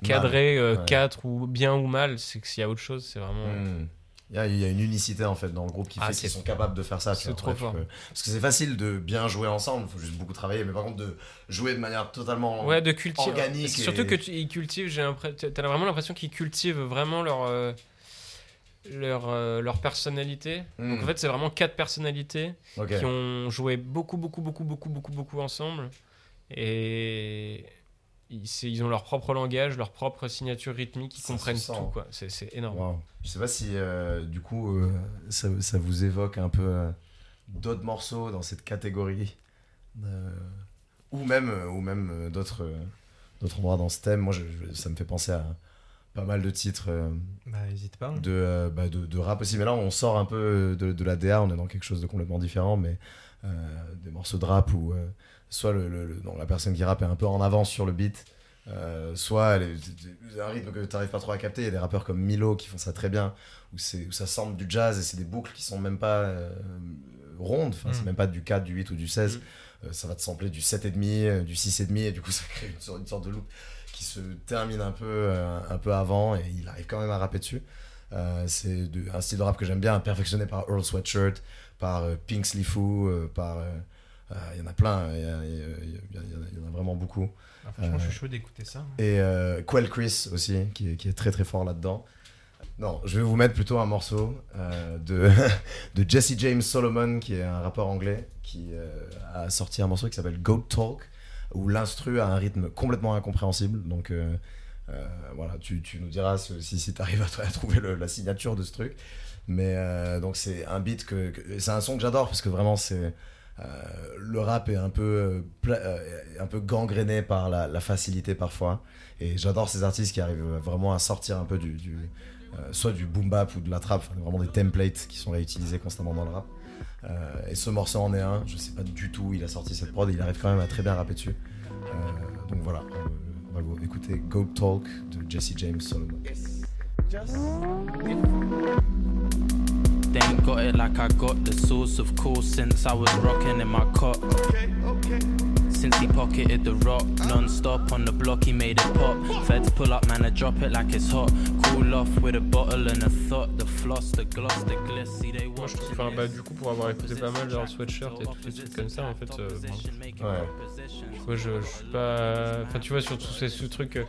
cadrée, euh, ouais. 4 ou bien ou mal. C'est que s'il y a autre chose, c'est vraiment. Hmm. Il y, a, il y a une unicité en fait dans le groupe qui Ah, fait qu'ils sont capables de faire ça. c'est trop fort. peux- Parce que c'est facile de bien jouer ensemble, il faut juste beaucoup travailler. Mais par contre, de jouer de manière totalement. Ouais, de cultiver. organique Surtout et- que tu, ils cultivent, j'ai vraiment l'impression qu'ils cultivent vraiment leur euh, leur euh, leur personnalité. Hmm. Donc en fait, c'est vraiment quatre personnalités qui ont joué beaucoup, beaucoup, beaucoup, beaucoup, beaucoup, beaucoup ensemble. Et ils, ont leur propre langage, leur propre signature rythmique, ils Ça comprennent tout. Quoi. C'est, c'est énorme. Wow. Je sais pas si euh, du coup euh, ça, ça vous évoque un peu euh, d'autres morceaux dans cette catégorie ou même ou même d'autres d'autres endroits dans ce thème. Moi, je- je- ça me fait penser à pas mal de titres euh, Bah, pas. de, euh, bah, de, de rap aussi. Mais là, on sort un peu de, de la DA, on est dans quelque chose de complètement différent, mais euh, des morceaux de rap où soit le, le- le- non, la personne qui rappe est un peu en avance sur le beat, euh, soit elle est- un rythme que tu n'arrives pas trop à capter. Il y a des rappeurs comme Milo qui font ça très bien, où, où ça semble du jazz et c'est des boucles qui sont même pas euh, rondes, enfin, c'est Mm. même pas du 4, du 8 ou du 16. Mm. Euh, ça va te sampler du 7,5, euh, du 6,5, et du coup, (laughs) ça crée une sorte de loop qui se termine un peu, euh, un peu avant, et il arrive quand même à rapper dessus. Euh, c'est de- un style de rap que j'aime bien, perfectionné par Earl Sweatshirt, par euh, Pink Slifu, par. Il y en a plein, il y, en a vraiment beaucoup. Ah, franchement, je suis chaud d'écouter ça. Et euh, Quell Chris aussi, qui est, qui est très très fort là-dedans. Non, je vais vous mettre plutôt un morceau euh, de, (laughs) de Jesse James Solomon, qui est un rappeur anglais, qui euh, a sorti un morceau qui s'appelle Goat Talk, où l'instru a un rythme complètement incompréhensible. Donc euh, euh, voilà, tu, nous diras si, si tu arrives à, trouver la signature de ce truc. Mais euh, donc c'est un beat que, c'est un son que j'adore parce que vraiment c'est le rap est un peu un peu gangréné par la, facilité parfois et j'adore ces artistes qui arrivent vraiment à sortir un peu du, soit du boom bap ou de la trap, vraiment des templates qui sont réutilisés constamment dans le rap. Euh, et ce morceau en est un, je sais pas du tout où il a sorti cette prod, et il arrive quand même à très bien rapper dessus. Euh, donc voilà, on, va- on va écouter Goat Talk de Jesse James Solomon. They ain't got it like I got the source of course since I was rocking in my cot. Since he pocketed the rock non-stop on the block, he made it pop. Feds pull up, man, I drop it like it's hot. Cool off with a bottle and a thought. The floss, the gloss, the gliss. See, they Moi, je trouve, enfin, bah, du coup, pour avoir écouté pas mal leur sweatshirt et tous les trucs comme ça, en fait, euh, bon, Ouais. Moi, je, je suis pas. Enfin, tu vois, sur tous ces ce trucs euh,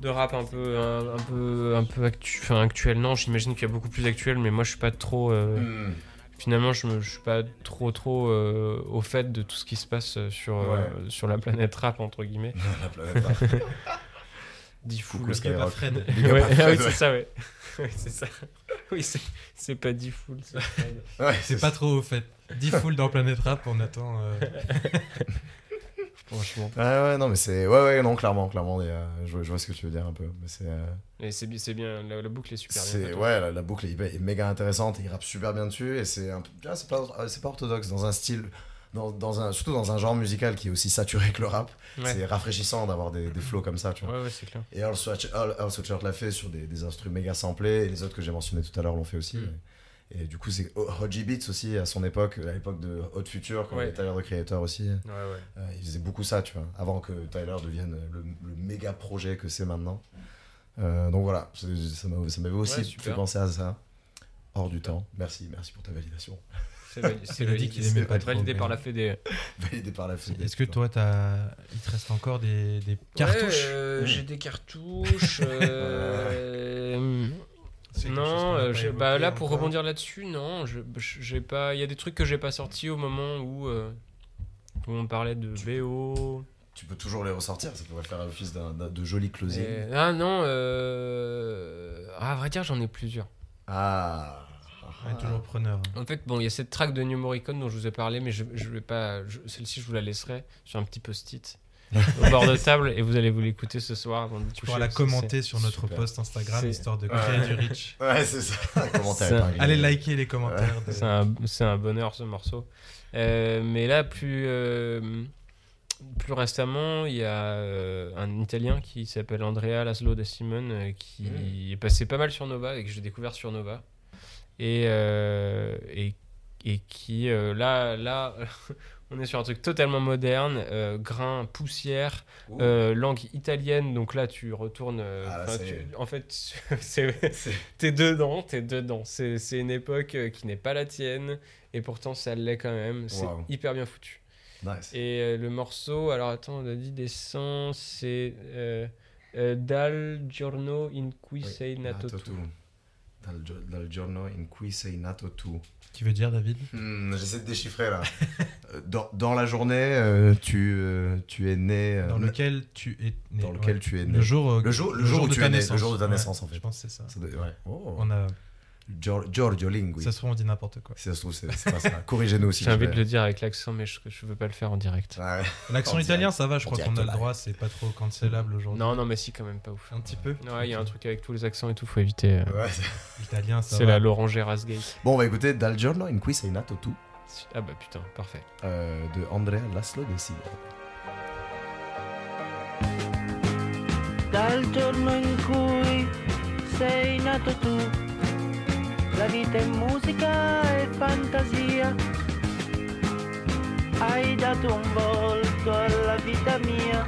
de rap un peu, un, un peu, un peu actu... enfin, actuel. Non, j'imagine qu'il y a beaucoup plus actuel, mais moi, je suis pas trop. euh, Hmm. Finalement, je, je suis pas trop, trop euh, au fait de tout ce qui se passe euh, sur, euh, sur la planète rap entre guillemets. (laughs) La planète Rap. (laughs) Diffoul. Coucou Skyrock. Fred. (laughs) Ouais, ah oui, c'est ça, ouais. Oui, c'est ça. Oui, c'est, pas Diffoul. c'est Fred. Ouais, C'est pas trop au fait. 10 full dans Planète Rap, on attend. Euh, Franchement. Ouais, ouais, non, mais c'est. Ouais, ouais, non, clairement, clairement. a- Je, vois- je vois ce que tu veux dire un peu. Mais c'est. euh, Et c'est, bi- c'est bien, la, la boucle est super bien. c'est faite. ouais, la, la boucle est, est méga intéressante. Il rappe super bien dessus. Et c'est un peu. ah, c'est, pas, c'est pas orthodoxe dans un style. Dans, dans un, surtout dans un genre musical qui est aussi saturé que le rap. Ouais. C'est rafraîchissant d'avoir des, des flows comme ça, tu vois. Ouais, ouais, c'est clair. Et Earl Sweatshirt, Earl- Earl Sweatshirt l'a fait sur des, des instruments méga samplés. Et les autres que j'ai mentionnés tout à l'heure l'ont fait aussi. Mm. Et du coup, c'est Hodgie Beats aussi à son époque, à l'époque de Hot Future, quand Ouais. il était Tyler the Creator aussi. Ouais, ouais. Euh, il faisait beaucoup ça, tu vois, avant que Tyler devienne le, le méga projet que c'est maintenant. Euh, donc voilà, ça m'a- ça m'avait aussi Ouais, fait penser à ça. Hors du temps. Merci, merci pour ta validation. C'est (laughs) validé, qu'il aimait c'est pas validé par la Fédé. Validé par la FIDE. Est-ce que toi, t'as... il te reste encore des, des cartouches? Euh, J'ai des cartouches. (laughs) non, euh, j'ai- bah là pour rebondir là-dessus, non, je- je- j'ai pas. Il y a des trucs que j'ai pas sortis au moment où, euh, où on parlait de BO. Tu peux toujours les ressortir, ça pourrait faire office d'un, d'un- de joli closing. Et- Ah non, euh... ah, à vrai dire j'en ai plusieurs. Ah. Ouais, toujours preneur. En fait, bon, il y a cette track de New Morricone dont je vous ai parlé, mais je, je vais pas. je- Celle-ci, je vous la laisserai sur un petit post-it au bord de table et vous allez vous l'écouter ce soir avant de coucher. la commenter sur notre Super. post Instagram, histoire de Ouais. créer du reach. (laughs) Ouais, c'est ça. (laughs) Allez liker les commentaires. de- C'est un, bonheur ce morceau. Euh, mais là, plus, euh, plus récemment, il y a euh, un Italien qui s'appelle Andrea Laszlo da Simone euh, qui Mm. est passé pas mal sur Nova et que j'ai découvert sur Nova. Et, euh, et, et qui, euh, là, là (laughs) On est sur un truc totalement moderne, euh, grain, poussière, euh, langue italienne. Donc là, tu retournes. euh, Ah, là, tu- en fait, (laughs) t'es dedans, t'es dedans. C'est une époque qui n'est pas la tienne, et pourtant ça l'est quand même. C'est Wow. hyper bien foutu. Nice. Et le morceau, alors attends, on a dit des sons, c'est Dal giorno in cui Oui, sei nato nato tu. Dal, dal giorno in cui sei nato tu. Qui veut dire, David? Hmm, J'essaie de déchiffrer là. (laughs) Euh, dans, dans la journée, euh, tu, euh, tu es né. euh, Dans lequel tu es né. dans lequel tu es né. Le jour, euh, Le jour- le jour où de tu es né, le jour de ta Ouais, naissance, en fait. Je pense que c'est ça. Ça doit- ouais. Oh. On a, Gior- Giorgio Lingui. ça se trouve, on dit n'importe quoi. Si ça se trouve, c'est pas ça. Corrigez-nous si J'ai envie de le dire avec l'accent, mais je, je veux pas le faire en direct. Ouais. (laughs) L'accent En italien, direct. ça va, je crois qu'on a le droit, c'est pas trop cancellable aujourd'hui. Non, non, mais si, quand même pas ouf. Un petit peu Ouais, il y a un truc avec tous les accents et tout, faut éviter. euh, Ouais. Italien, ça C'est la Laurent Gérasgate. Bon, on va écouter Dal giorno in cui sei nato tu? Ah bah putain, parfait. euh, de Andrea Laszlo De Sigo. Dal giorno in cui sei nato tu, la vita è musica e fantasia. Hai dato un volto alla vita mia.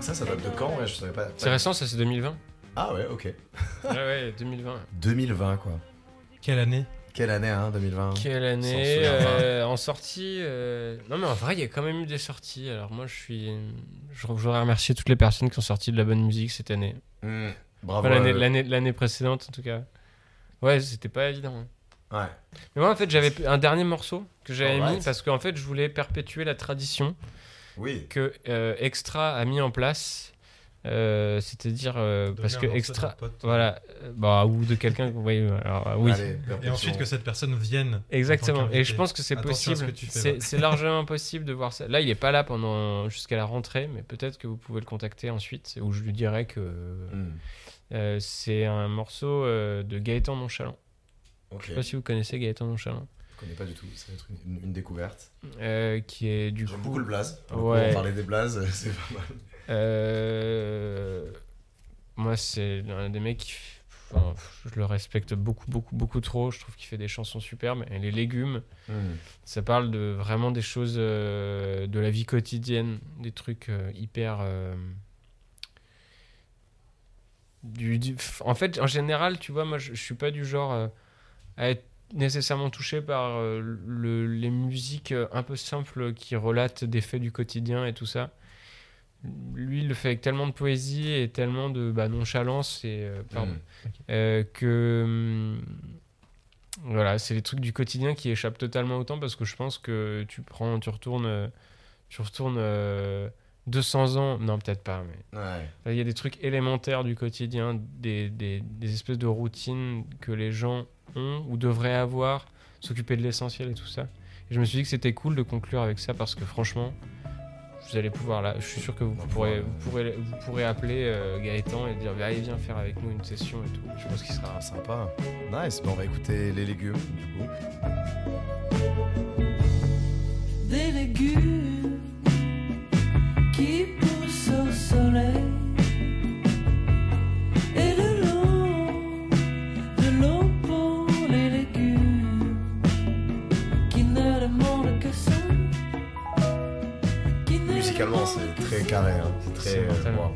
Ça, ça date de quand ouais, Je savais pas. C'est récent, ça c'est 2020 Ah ouais, ok. Ouais, ouais, 2020. 2020, (laughs) quoi. Quelle année? Quelle année, hein, 2020 Quelle année euh, En sortie euh, Non, mais en vrai, il y a quand même eu des sorties. Alors moi, je suis. Je voudrais remercier toutes les personnes qui ont sorti de la bonne musique cette année. Hmm, Bravo. Enfin, l'année, euh, l'année, l'année précédente, en tout cas. Ouais, c'était pas évident. hein. Ouais. Mais moi, en fait, j'avais un dernier morceau que j'avais Alright. mis parce qu'en fait, je voulais perpétuer la tradition Oui. que euh, Extra a mis en place. Euh, c'est-à-dire euh, Donner parce un que morceau Extra. pote. Voilà. euh, bah, ou de quelqu'un. Oui, alors, euh, oui. Allez, Et perpétuons. ensuite que cette personne vienne. Exactement. en tant Et je pense que c'est Attention à ce possible. que tu fais, C'est largement possible de voir ça. Là, il est pas là pendant jusqu'à la rentrée, mais peut-être que vous pouvez le contacter ensuite, où je lui dirai que Hmm, euh, c'est un morceau euh, de Gaëtan Nonchalant. Ok. Je sais pas si vous connaissez Gaëtan Nonchalant, Je connais pas du tout. Ça va être une, découverte. euh, qui est du J'aime coup. beaucoup le blaze. Ouais. On parlait des blazes, (laughs) c'est pas mal. Moi, c'est un des mecs qui. enfin, je le respecte beaucoup, beaucoup, beaucoup trop. Je trouve qu'il fait des chansons superbes. Et les légumes, Hmm. ça parle de vraiment des choses de la vie quotidienne, des trucs hyper. Du, du- en fait, en général, tu vois, moi, je, je suis pas du genre euh, à être nécessairement touché par euh, le- les musiques euh, un peu simples qui relatent des faits du quotidien et tout ça. Lui, il le fait avec tellement de poésie et tellement de bah, nonchalance et euh, pardon, euh, que hum, voilà, c'est les trucs du quotidien qui échappent totalement au temps parce que je pense que tu prends, tu retournes, tu retournes 200 ans, non peut-être pas, mais Ouais. Là, Il y a des trucs élémentaires du quotidien, des, des- des espèces de routines que les gens ont ou devraient avoir, s'occuper de l'essentiel et tout ça. Et je me suis dit que c'était cool de conclure avec ça parce que franchement, vous allez pouvoir là, je suis sûr que vous, pourrez, vous, pourrez, vous pourrez appeler euh, Gaëtan et dire bah, allez viens faire avec nous une session et tout. Je pense qu'il sera sympa. Nice. Bon, on va écouter les légumes, du coup. des légumes Musicalement, c'est très carré. hein. C'est très. Euh, wow.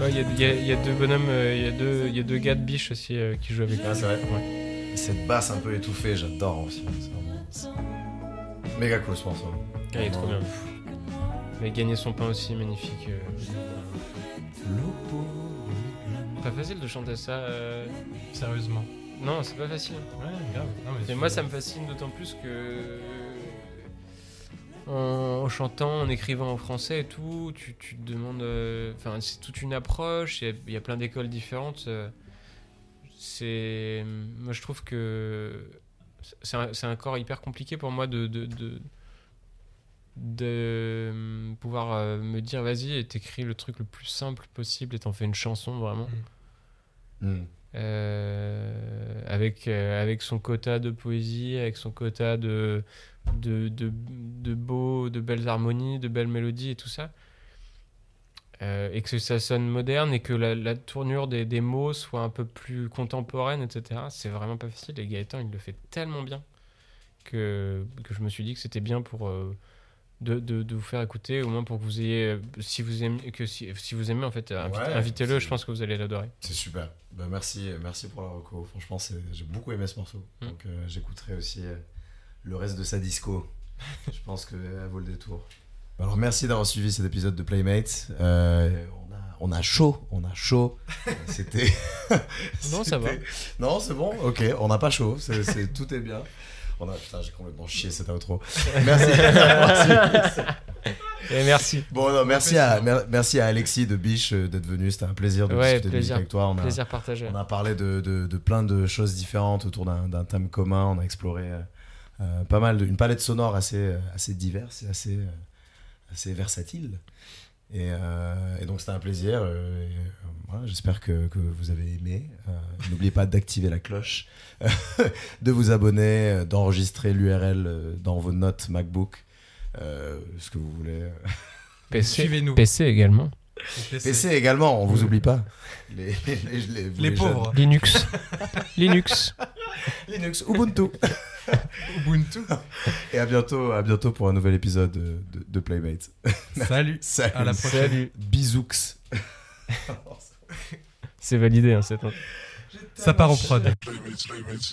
Ouais, Il y, a- y y deux bonhommes, euh, il y, a deux- il y a deux gars de biche aussi euh, qui jouent avec Ah, nous. c'est vrai Ouais. Cette basse un peu étouffée, j'adore aussi. C'est vraiment- Méga cool ce morceau. Ah, il est trop bien. Mais gagner son pain aussi, magnifique. euh. Pas facile de chanter ça. euh, Sérieusement. Non, c'est pas facile. Ouais, grave. Non, mais Et moi, ça me fascine d'autant plus que. En, en chantant, en écrivant en français et tout, tu, tu te demandes. euh, Enfin, c'est toute une approche, il y a- il y, a plein d'écoles différentes. euh, C'est. Moi, je trouve que. C'est un, c'est un corps hyper compliqué pour moi de. de, de de euh, pouvoir euh, me dire vas-y et t'écris le truc le plus simple possible et t'en fais une chanson vraiment Hmm. euh, avec, euh, avec son quota de poésie, avec son quota de, de, de, de beaux, de belles harmonies, de belles mélodies et tout ça. Euh, et que ça sonne moderne et que la, la tournure des, des mots soit un peu plus contemporaine, etc. C'est vraiment pas facile. Et Gaëtan, il le fait tellement bien. que, que je me suis dit que c'était bien pour euh, de, de, de vous faire écouter, au moins pour que vous ayez, euh, si vous aimez, que si, si vous aimez en fait, Ouais, invitez-le. Je pense que vous allez l'adorer. C'est super. Bah, merci, merci pour la reco. Franchement, j'ai beaucoup aimé ce morceau. Mm. Donc euh, j'écouterai aussi euh, le reste de sa disco. (laughs) Je pense qu'elle vaut le détour. Alors merci d'avoir suivi cet épisode de Playmates. Euh, on, a, on a chaud, on a chaud. Euh, (laughs) C'était. Non, ça va. (laughs) Non, c'est bon. Ok, on n'a pas chaud. C'est- tout est bien. On a, putain, j'ai complètement chié cet outro. (laughs) Merci. Merci. Et merci. Bon, non, merci à, mer- merci à Alexis de Biche euh, d'être venu. C'était un plaisir de Ouais, discuter de avec toi. On a, Plaisir partagé. on a parlé de, de, de plein de choses différentes autour d'un thème commun. On a exploré euh, euh, pas mal, de, une palette sonore assez, assez diverse et assez, assez versatile. Et, euh, et donc c'était un plaisir. euh, euh, voilà, J'espère que, que vous avez aimé. Euh, N'oubliez pas d'activer la cloche, (laughs) de vous abonner, d'enregistrer l'URL dans vos notes MacBook, euh, ce que vous voulez. (laughs) PC, Suivez-nous. PC également. PC également, on vous oublie pas. Les, les, les, les- vous, Les pauvres. jeunes. Linux. Linux. (laughs) Linux, Ubuntu. (laughs) Ubuntu. Et à bientôt, à bientôt pour un nouvel épisode de, de, de Playmates. (laughs) Salut. Salut. À la prochaine. Salut. Bisous. C'est validé, hein, c'est Ça part en prod. Playmates, playmates.